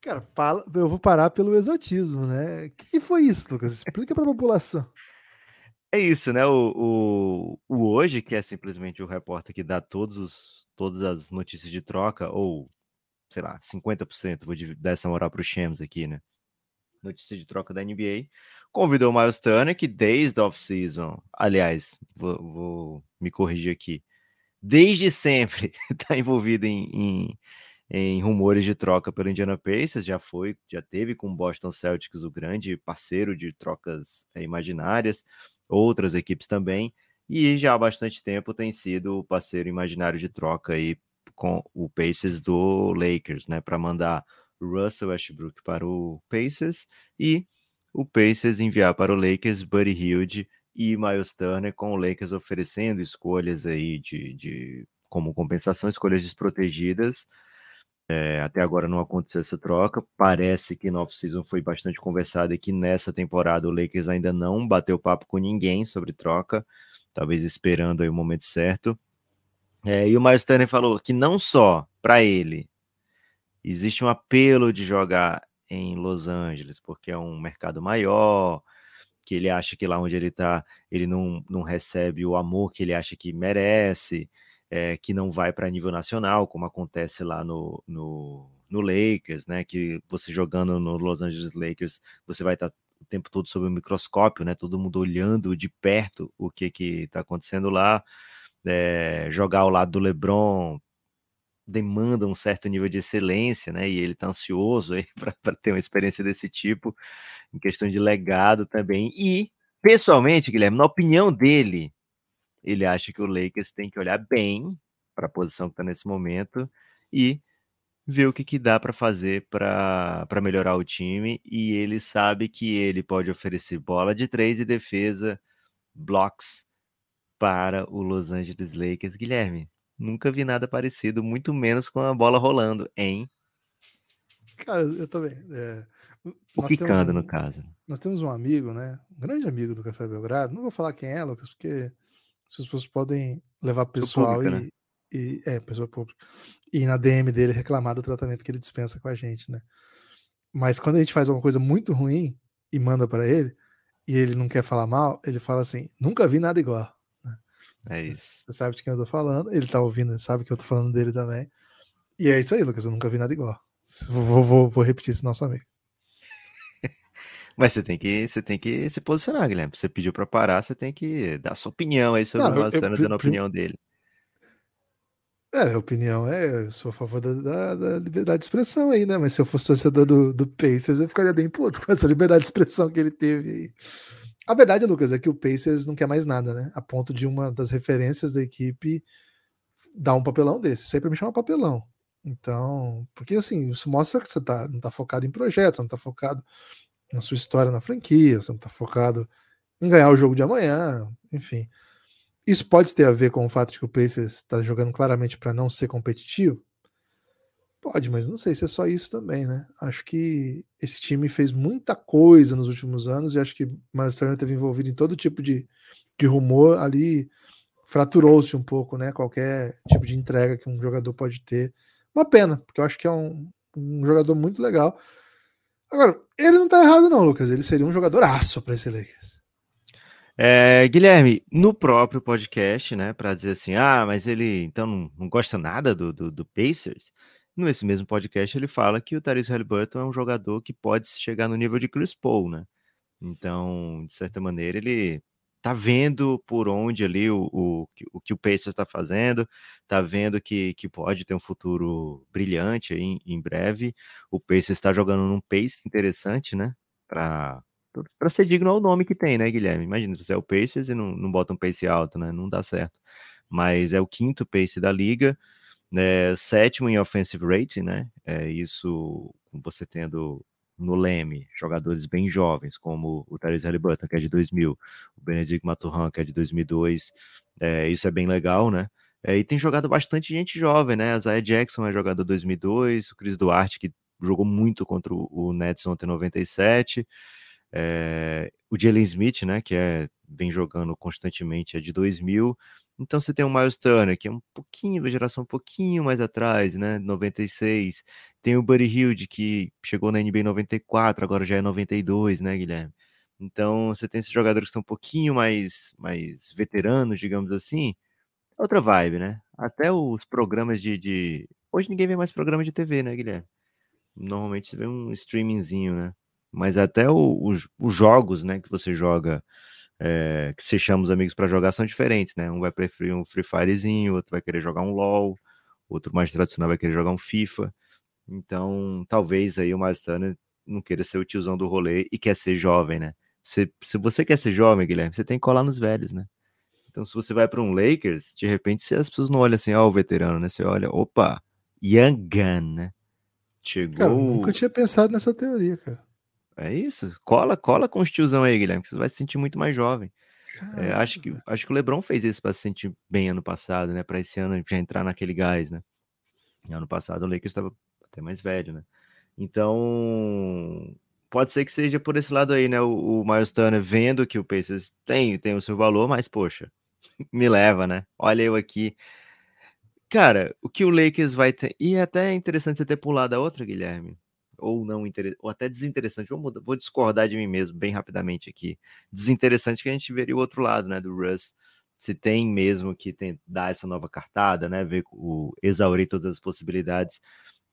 Cara, eu vou parar pelo exotismo, né? O que foi isso, Lucas? Explica pra população. É isso, né? O, o, o, hoje, que é simplesmente o repórter que dá todos os, todas as notícias de troca, ou, sei lá, 50%, vou dar essa moral pro Shams aqui, né? Notícia de troca da NBA, convidou o Miles Turner, que desde off-season, aliás, vou, vou, me corrigir aqui, desde sempre está envolvido em, em, em, rumores de troca pelo Indiana Pacers, já foi, já teve com o Boston Celtics o grande parceiro de trocas é, imaginárias, outras equipes também, e já há bastante tempo tem sido o parceiro imaginário de troca aí com o Pacers do Lakers, né, para mandar Russell Westbrook para o Pacers e o Pacers enviar para o Lakers Buddy Hield e Miles Turner, com o Lakers oferecendo escolhas aí de, de como compensação, escolhas desprotegidas. É, até agora não aconteceu essa troca. Parece que no off-season foi bastante conversado e que nessa temporada o Lakers ainda não bateu papo com ninguém sobre troca, talvez esperando aí o momento certo. É, e o Miles Turner falou que não só para ele existe um apelo de jogar em Los Angeles, porque é um mercado maior, que ele acha que lá onde ele está, ele não, não recebe o amor que ele acha que merece, é, que não vai para nível nacional, como acontece lá no, no, no, Lakers, né? Que você jogando no Los Angeles Lakers, você vai estar tá o tempo todo sob o microscópio, né? Todo mundo olhando de perto o que que está acontecendo lá. É, jogar ao lado do LeBron, demanda um certo nível de excelência, né? E ele está ansioso para ter uma experiência desse tipo, em questão de legado também. E, pessoalmente, Guilherme, na opinião dele, ele acha que o Lakers tem que olhar bem para a posição que está nesse momento e ver o que, que dá para fazer para melhorar o time. E ele sabe que ele pode oferecer bola de três e defesa, blocks para o Los Angeles Lakers. Guilherme, Nunca vi nada parecido, muito menos com a bola rolando, hein? Cara, eu também. É, o quicando, um, no caso. Nós temos um amigo, né? Um grande amigo do Café Belgrado. Não vou falar quem é, Lucas, porque as pessoas podem levar pessoal pública, e, né? e. É, pessoa pública. E na DM dele reclamar do tratamento que ele dispensa com a gente, né? Mas quando a gente faz alguma coisa muito ruim e manda para ele, e ele não quer falar mal, ele fala assim: nunca vi nada igual. É isso. Você sabe de quem eu tô falando, ele tá ouvindo, sabe que eu tô falando dele também. E é isso aí, Lucas, eu nunca vi nada igual. Vou, vou, vou repetir esse nosso amigo. Mas você tem que, você tem que se posicionar, Guilherme. Você pediu para parar, você tem que dar sua opinião aí sobre não, o Rosano, dando a opinião dele. É, a opinião é, eu sou a favor da, da, da, liberdade de expressão aí, né? Mas se eu fosse torcedor do, do Pacers, eu ficaria bem puto com essa liberdade de expressão que ele teve aí. A verdade, Lucas, é que o Pacers não quer mais nada, né? A ponto de uma das referências da equipe dar um papelão desse. Sempre me chama papelão. Então, porque assim, isso mostra que você tá, não tá focado em projetos, não tá focado na sua história na franquia, você não tá focado em ganhar o jogo de amanhã, enfim. Isso pode ter a ver com o fato de que o Pacers está jogando claramente para não ser competitivo? Pode, mas não sei se é só isso também, né? Acho que esse time fez muita coisa nos últimos anos e acho que Miles Turner teve envolvido em todo tipo de, de rumor ali, fraturou-se um pouco, né? Qualquer tipo de entrega que um jogador pode ter. Uma pena, porque eu acho que é um, um jogador muito legal. Agora, ele não tá errado, não, Lucas. Ele seria um jogador aço para esse Lakers. É, Guilherme, no próprio podcast, né, para dizer assim, ah, mas ele então não, não gosta nada do, do, do, Pacers, nesse mesmo podcast ele fala que o Tyrese Halliburton é um jogador que pode chegar no nível de Chris Paul, né? Então, de certa maneira, ele tá vendo por onde ali o, o, o que o Pacers está fazendo, tá vendo que, que pode ter um futuro brilhante aí em, em breve. O Pacers está jogando num pace interessante, né? Para para ser digno ao nome que tem, né, Guilherme? Imagina, você é o Pacers e não, não bota um pace alto, né? Não dá certo. Mas é o quinto pace da liga, né? sétimo em offensive rating, né? É isso você tendo no Leme jogadores bem jovens, como o Therese Halliburton, que é de 2000, o Benedict Maturhan, que é de 2002. É, isso é bem legal, né? É, e tem jogado bastante gente jovem, né? A Zaya Jackson é jogador 2002, o Chris Duarte, que jogou muito contra o Nets ontem em 97. É, o Jalen Smith, né, que é, vem jogando constantemente, é de 2000. Então você tem o Miles Turner, que é um pouquinho da geração um pouquinho mais atrás, né, 96. Tem o Buddy Hilde, que chegou na NBA em 94, agora já é 92, né, Guilherme? Então você tem esses jogadores que estão um pouquinho mais, mais veteranos, digamos assim. Outra vibe, né? Até os programas de, de... Hoje ninguém vê mais programas de TV, né, Guilherme? Normalmente você vê um streamingzinho, né? mas até o, os, os, jogos, né, que você joga, é, que você chama os amigos para jogar são diferentes, né? Um vai preferir um Free Firezinho, outro vai querer jogar um LoL, outro mais tradicional vai querer jogar um FIFA. Então, talvez aí o Turner não queira ser o tiozão do rolê e quer ser jovem, né? Se, se você quer ser jovem, Guilherme, você tem que colar nos velhos, né? Então, se você vai para um Lakers, de repente, se as pessoas não olham assim, ó, oh, o veterano, né? Você olha, opa, Young Gun, né? Chegou. Cara, nunca tinha pensado nessa teoria, cara. É isso. Cola, cola com os tiozão aí, Guilherme, que você vai se sentir muito mais jovem. É, acho, que, acho que o Lebron fez isso para se sentir bem ano passado, né? Para esse ano já entrar naquele gás, né? Ano passado o Lakers estava até mais velho, né? Então, pode ser que seja por esse lado aí, né? O, o Miles Turner vendo que o Pacers tem, tem o seu valor, mas poxa, me leva, né? Olha eu aqui. Cara, o que o Lakers vai ter. E é até interessante você ter pulado a outra, Guilherme ou não ou até desinteressante. Vou, vou discordar de mim mesmo bem rapidamente aqui. Desinteressante que a gente veria o outro lado, né, do Russ. Se tem mesmo que tem, dar essa nova cartada, né, ver o exaurir todas as possibilidades.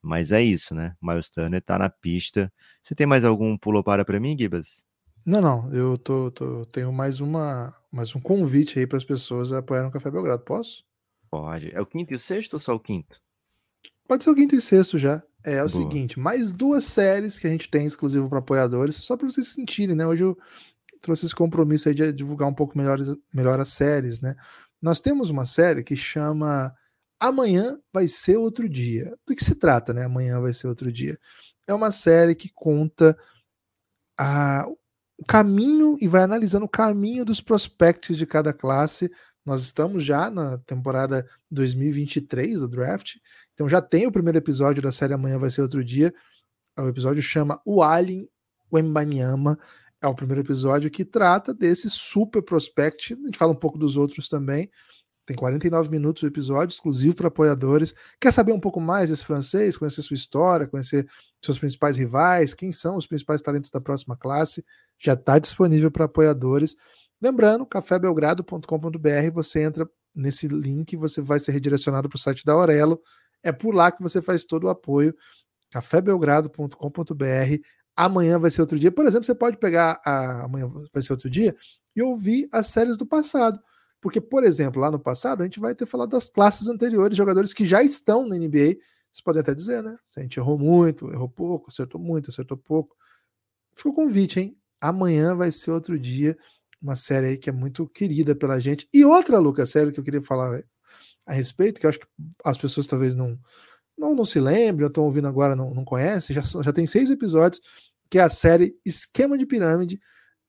Mas é isso, né? Miles Turner tá na pista. Você tem mais algum pulo para para mim, Gibas? Não, não. Eu tô, tô, tenho mais uma, mais um convite aí para as pessoas apoiarem o Café Belgrado. Posso? Pode. É o quinto e o sexto ou só o quinto? Pode ser o quinto e sexto já. É, é o Boa. seguinte, mais duas séries que a gente tem exclusivo para apoiadores, só para vocês sentirem, né? Hoje eu trouxe esse compromisso aí de divulgar um pouco melhor, melhor as séries, né? Nós temos uma série que chama Amanhã vai ser outro dia. Do que se trata, né? Amanhã vai ser outro dia. É uma série que conta a, o caminho e vai analisando o caminho dos prospectos de cada classe Nós estamos já na temporada 2023 do draft, então já tem o primeiro episódio da série Amanhã Vai Ser Outro Dia. O episódio chama O Alien Wembanyama. É o primeiro episódio que trata desse super prospect. A gente fala um pouco dos outros também. Tem 49 minutos o episódio, exclusivo para apoiadores. Quer saber um pouco mais desse francês, conhecer sua história, conhecer seus principais rivais, quem são os principais talentos da próxima classe? Já está disponível para apoiadores. Lembrando, cafébelgrado.com.br, você entra nesse link, você vai ser redirecionado para o site da Aurelo. É por lá que você faz todo o apoio. cafébelgrado.com.br. Amanhã vai ser outro dia. Por exemplo, você pode pegar a amanhã vai ser outro dia e ouvir as séries do passado. Porque, por exemplo, lá no passado, a gente vai ter falado das classes anteriores, jogadores que já estão na NBA. Vocês podem até dizer, né? Se a gente errou muito, errou pouco, acertou muito, acertou pouco. Fica o convite, hein? Amanhã vai ser outro dia. Uma série aí que é muito querida pela gente. E outra, Lucas, série que eu queria falar a respeito, que eu acho que as pessoas talvez não não, não se lembrem, estão ouvindo agora, não, não conhecem, já, já tem seis episódios, que é a série Esquema de Pirâmide,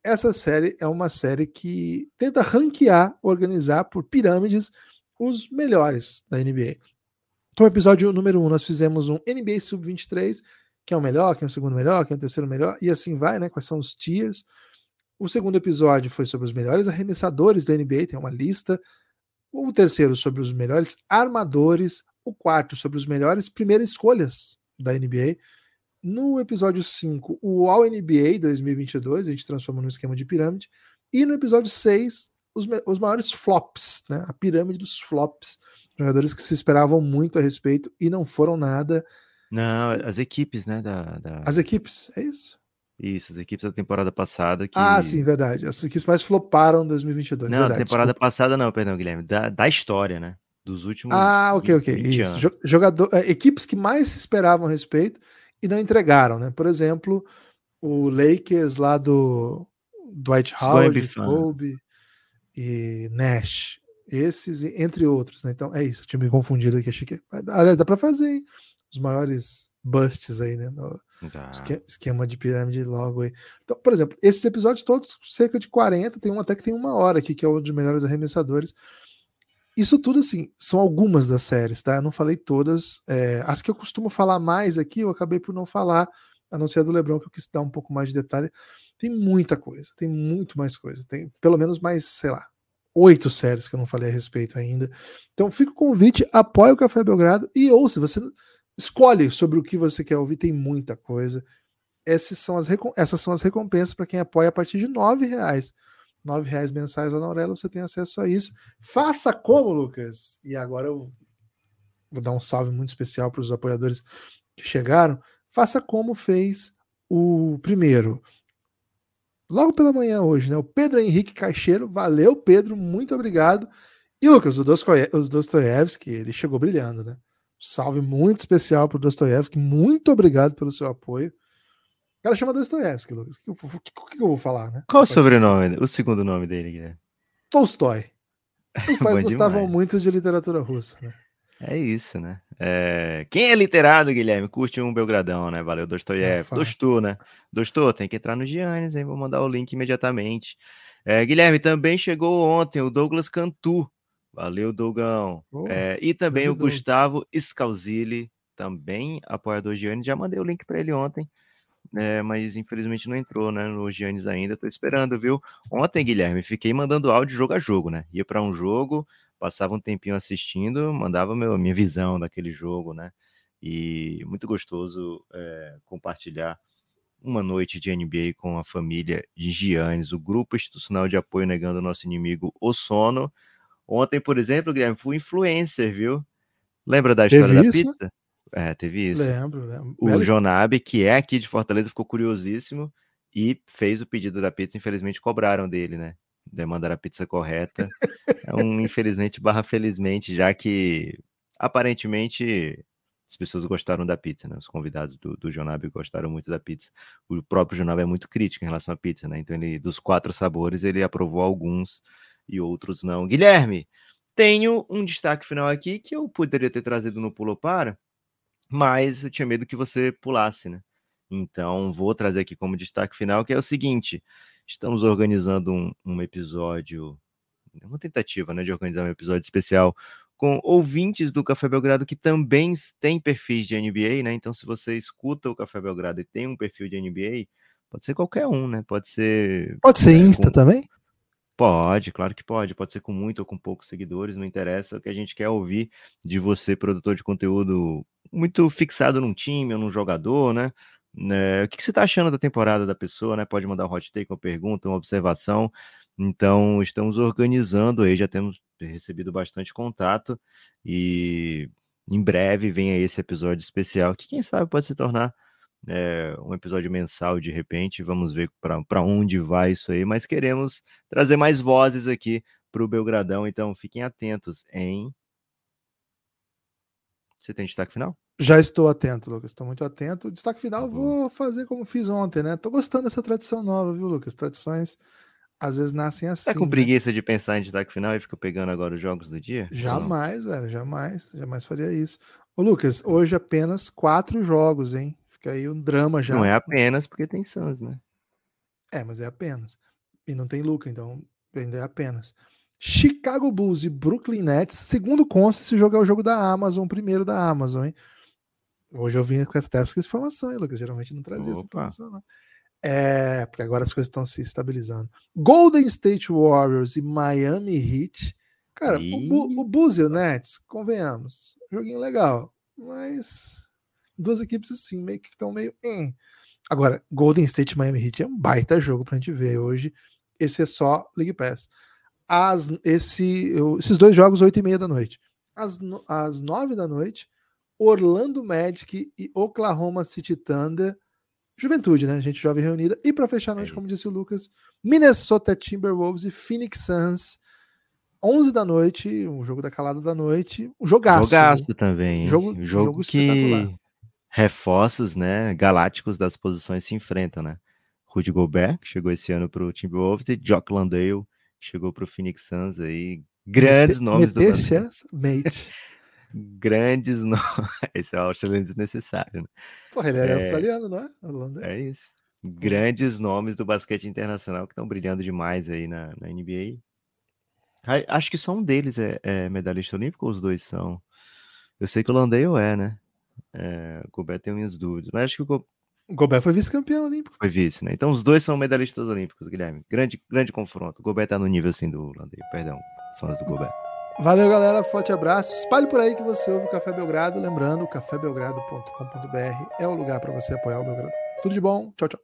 essa série é uma série que tenta ranquear, organizar por pirâmides os melhores da NBA. Então, episódio número 1, um, nós fizemos um NBA Sub-23, que é o melhor, que é o segundo melhor, que é o terceiro melhor, e assim vai, né? Quais são os tiers. O segundo episódio foi sobre os melhores arremessadores da NBA, tem uma lista. O terceiro sobre os melhores armadores. O quarto sobre os melhores primeiras escolhas da NBA. No episódio 5, o All NBA 2022, a gente transforma num esquema de pirâmide. E no episódio 6, os, os maiores flops, né? a pirâmide dos flops. Jogadores que se esperavam muito a respeito e não foram nada. Não, as equipes, né? Da, da... As equipes, é isso? Isso, as equipes da temporada passada. Que... Ah, sim, verdade. As equipes mais floparam em 2022. Não, verdade, temporada desculpa. passada não, perdão, Guilherme. Da, da história, né? Dos últimos. Ah, ok, ok. Isso. Anos. Jogador, é, equipes que mais se esperavam a respeito e não entregaram, né? Por exemplo, o Lakers lá do Dwight Howard, Kobe e Nash. Esses, entre outros, né? Então é isso, eu tinha me confundido aqui, achei que. Aliás, dá para fazer, hein? Os maiores busts aí, né? No tá. esquema de pirâmide logo aí. Então, por exemplo, esses episódios todos, cerca de 40, tem um até que tem uma hora aqui, que é o de melhores arremessadores. Isso tudo, assim, são algumas das séries, tá? Eu não falei todas. É, as que eu costumo falar mais aqui, eu acabei por não falar, a não ser a do Lebron, que eu quis dar um pouco mais de detalhe. Tem muita coisa, tem muito mais coisa. Tem pelo menos mais, sei lá, oito séries que eu não falei a respeito ainda. Então fica o convite, apoie o Café Belgrado e ouça. Você escolhe sobre o que você quer ouvir, tem muita coisa. Essas são as, essas são as recompensas para quem apoia a partir de R$ reais nove reais mensais lá na Aurelo, você tem acesso a isso. Faça como, Lucas? E agora eu vou dar um salve muito especial para os apoiadores que chegaram. Faça como fez o primeiro. Logo pela manhã hoje, né? O Pedro Henrique Caixeiro. Valeu, Pedro. Muito obrigado. E Lucas, o Dostoiévski, ele chegou brilhando, né? Salve muito especial para o Dostoiévski. Muito obrigado pelo seu apoio cara chama Dostoiévski, Lucas. O que, que, que, eu vou falar, né? Qual o sobrenome? O segundo nome dele, Guilherme? Tolstói. Os pais gostavam demais. muito de literatura russa, né? É isso, né? É... Quem é literado, Guilherme, curte um Belgradão, né? Valeu, Dostoiévski. É, Dostô, né? Dostô, tem que entrar no Giannis, hein? Vou mandar o link imediatamente. É, Guilherme, também chegou ontem o Douglas Cantu. Valeu, Dougão. Oh, é, e também o Gustavo Scalzilli, também apoiador Giannis. Já mandei o link para ele ontem é, mas infelizmente não entrou, né, no Giannis ainda, tô esperando, viu? Ontem, Guilherme, fiquei mandando áudio jogo a jogo, né? Ia para um jogo, passava um tempinho assistindo, mandava meu, minha visão daquele jogo, né? E muito gostoso é, compartilhar uma noite de NBA com a família de Giannis, o grupo institucional de apoio negando o nosso inimigo, o sono. Ontem, por exemplo, Guilherme, fui influencer, viu? Lembra da história Teve da isso? pizza? É, teve isso. Lembro, lembro. O Jonab, que é aqui de Fortaleza, ficou curiosíssimo e fez o pedido da pizza. Infelizmente, cobraram dele, né? Demandaram a pizza correta. é um infelizmente barra felizmente, já que aparentemente as pessoas gostaram da pizza, né? Os convidados do, do Jonab gostaram muito da pizza. O próprio Jonab é muito crítico em relação à pizza, né? Então, ele, dos quatro sabores, ele aprovou alguns e outros não. Guilherme, tenho um destaque final aqui que eu poderia ter trazido no Pulo Para, mas eu tinha medo que você pulasse, né? Então, vou trazer aqui como destaque final, que é o seguinte: estamos organizando um, um episódio uma tentativa né, de organizar um episódio especial com ouvintes do Café Belgrado que também têm perfis de NBA, né? Então, se você escuta o Café Belgrado e tem um perfil de NBA, pode ser qualquer um, né? Pode ser. Pode ser é, Insta também? Pode, claro que pode. Pode ser com muito ou com poucos seguidores, não interessa. O que a gente quer ouvir de você, produtor de conteúdo muito fixado num time ou num jogador, né? né? O que, você está achando da temporada da pessoa, né? Pode mandar um hot take, uma pergunta, uma observação. Então, estamos organizando aí, já temos recebido bastante contato e em breve vem aí esse episódio especial que, quem sabe, pode se tornar é, um episódio mensal de repente. Vamos ver para onde vai isso aí, mas queremos trazer mais vozes aqui para o Belgradão, então fiquem atentos em. Você tem destaque final? Já estou atento, Lucas. Estou muito atento. Destaque final, uhum. vou fazer como fiz ontem, né? Tô gostando dessa tradição nova, viu, Lucas? Tradições às vezes nascem assim. Tá com né? preguiça de pensar em destaque final e fica pegando agora os jogos do dia? Jamais, velho, jamais. Jamais faria isso. Ô, Lucas, hoje apenas quatro jogos, hein? Fica aí um drama já. Não é apenas porque tem Suns, né? É, mas é apenas. E não tem Luca, então ainda é apenas. Chicago Bulls e Brooklyn Nets, segundo consta, esse jogo é o jogo da Amazon, primeiro da Amazon, hein? Hoje eu vim com essa, essa informação, hein, Lucas? Geralmente não trazia Opa. essa informação, não. É, porque agora as coisas estão se estabilizando. Golden State Warriors e Miami Heat. Cara, e... o, o Bulls e o Nets, convenhamos, joguinho legal, mas duas equipes assim, meio que estão meio. Hum. Agora, Golden State Miami Heat é um baita jogo pra gente ver hoje. Esse é só League Pass. As, esse, eu, esses dois jogos, 8 e meia da noite. Às, às 9 da noite, Orlando Magic e Oklahoma City Thunder Juventude, né? Gente jovem reunida. E para fechar a noite, é como disse o Lucas, Minnesota Timberwolves e Phoenix Suns. 11 da noite, um jogo da calada da noite, um jogaço. Jogaço também. Jogo, jogo, jogo que reforços, né, galácticos das posições se enfrentam, né? Rudy Gobert, que chegou esse ano para o Timberwolves, e Jock Landale, que chegou para o Phoenix Suns aí. Grandes Mete, nomes do Mate. grandes nomes. Esse é o australiano desnecessário, né? Porra, ele é, é australiano, não é? Orlando. É isso. Grandes nomes do basquete internacional que estão brilhando demais aí na, na NBA. Acho que só um deles é, é, medalhista olímpico ou os dois são? Eu sei que o Landale é, né? É, o Gobert tem minhas dúvidas, mas acho que o, Go... o Gobert foi vice-campeão olímpico. Foi vice, né? Então os dois são medalhistas olímpicos, Guilherme. Grande, grande confronto. O Gobert tá no nível assim do Landale, perdão, fãs do Gobert. Valeu, galera. Forte abraço. Espalhe por aí que você ouve o Café Belgrado. Lembrando, cafébelgrado.com.br é o lugar para você apoiar o Belgrado. Tudo de bom. Tchau, tchau.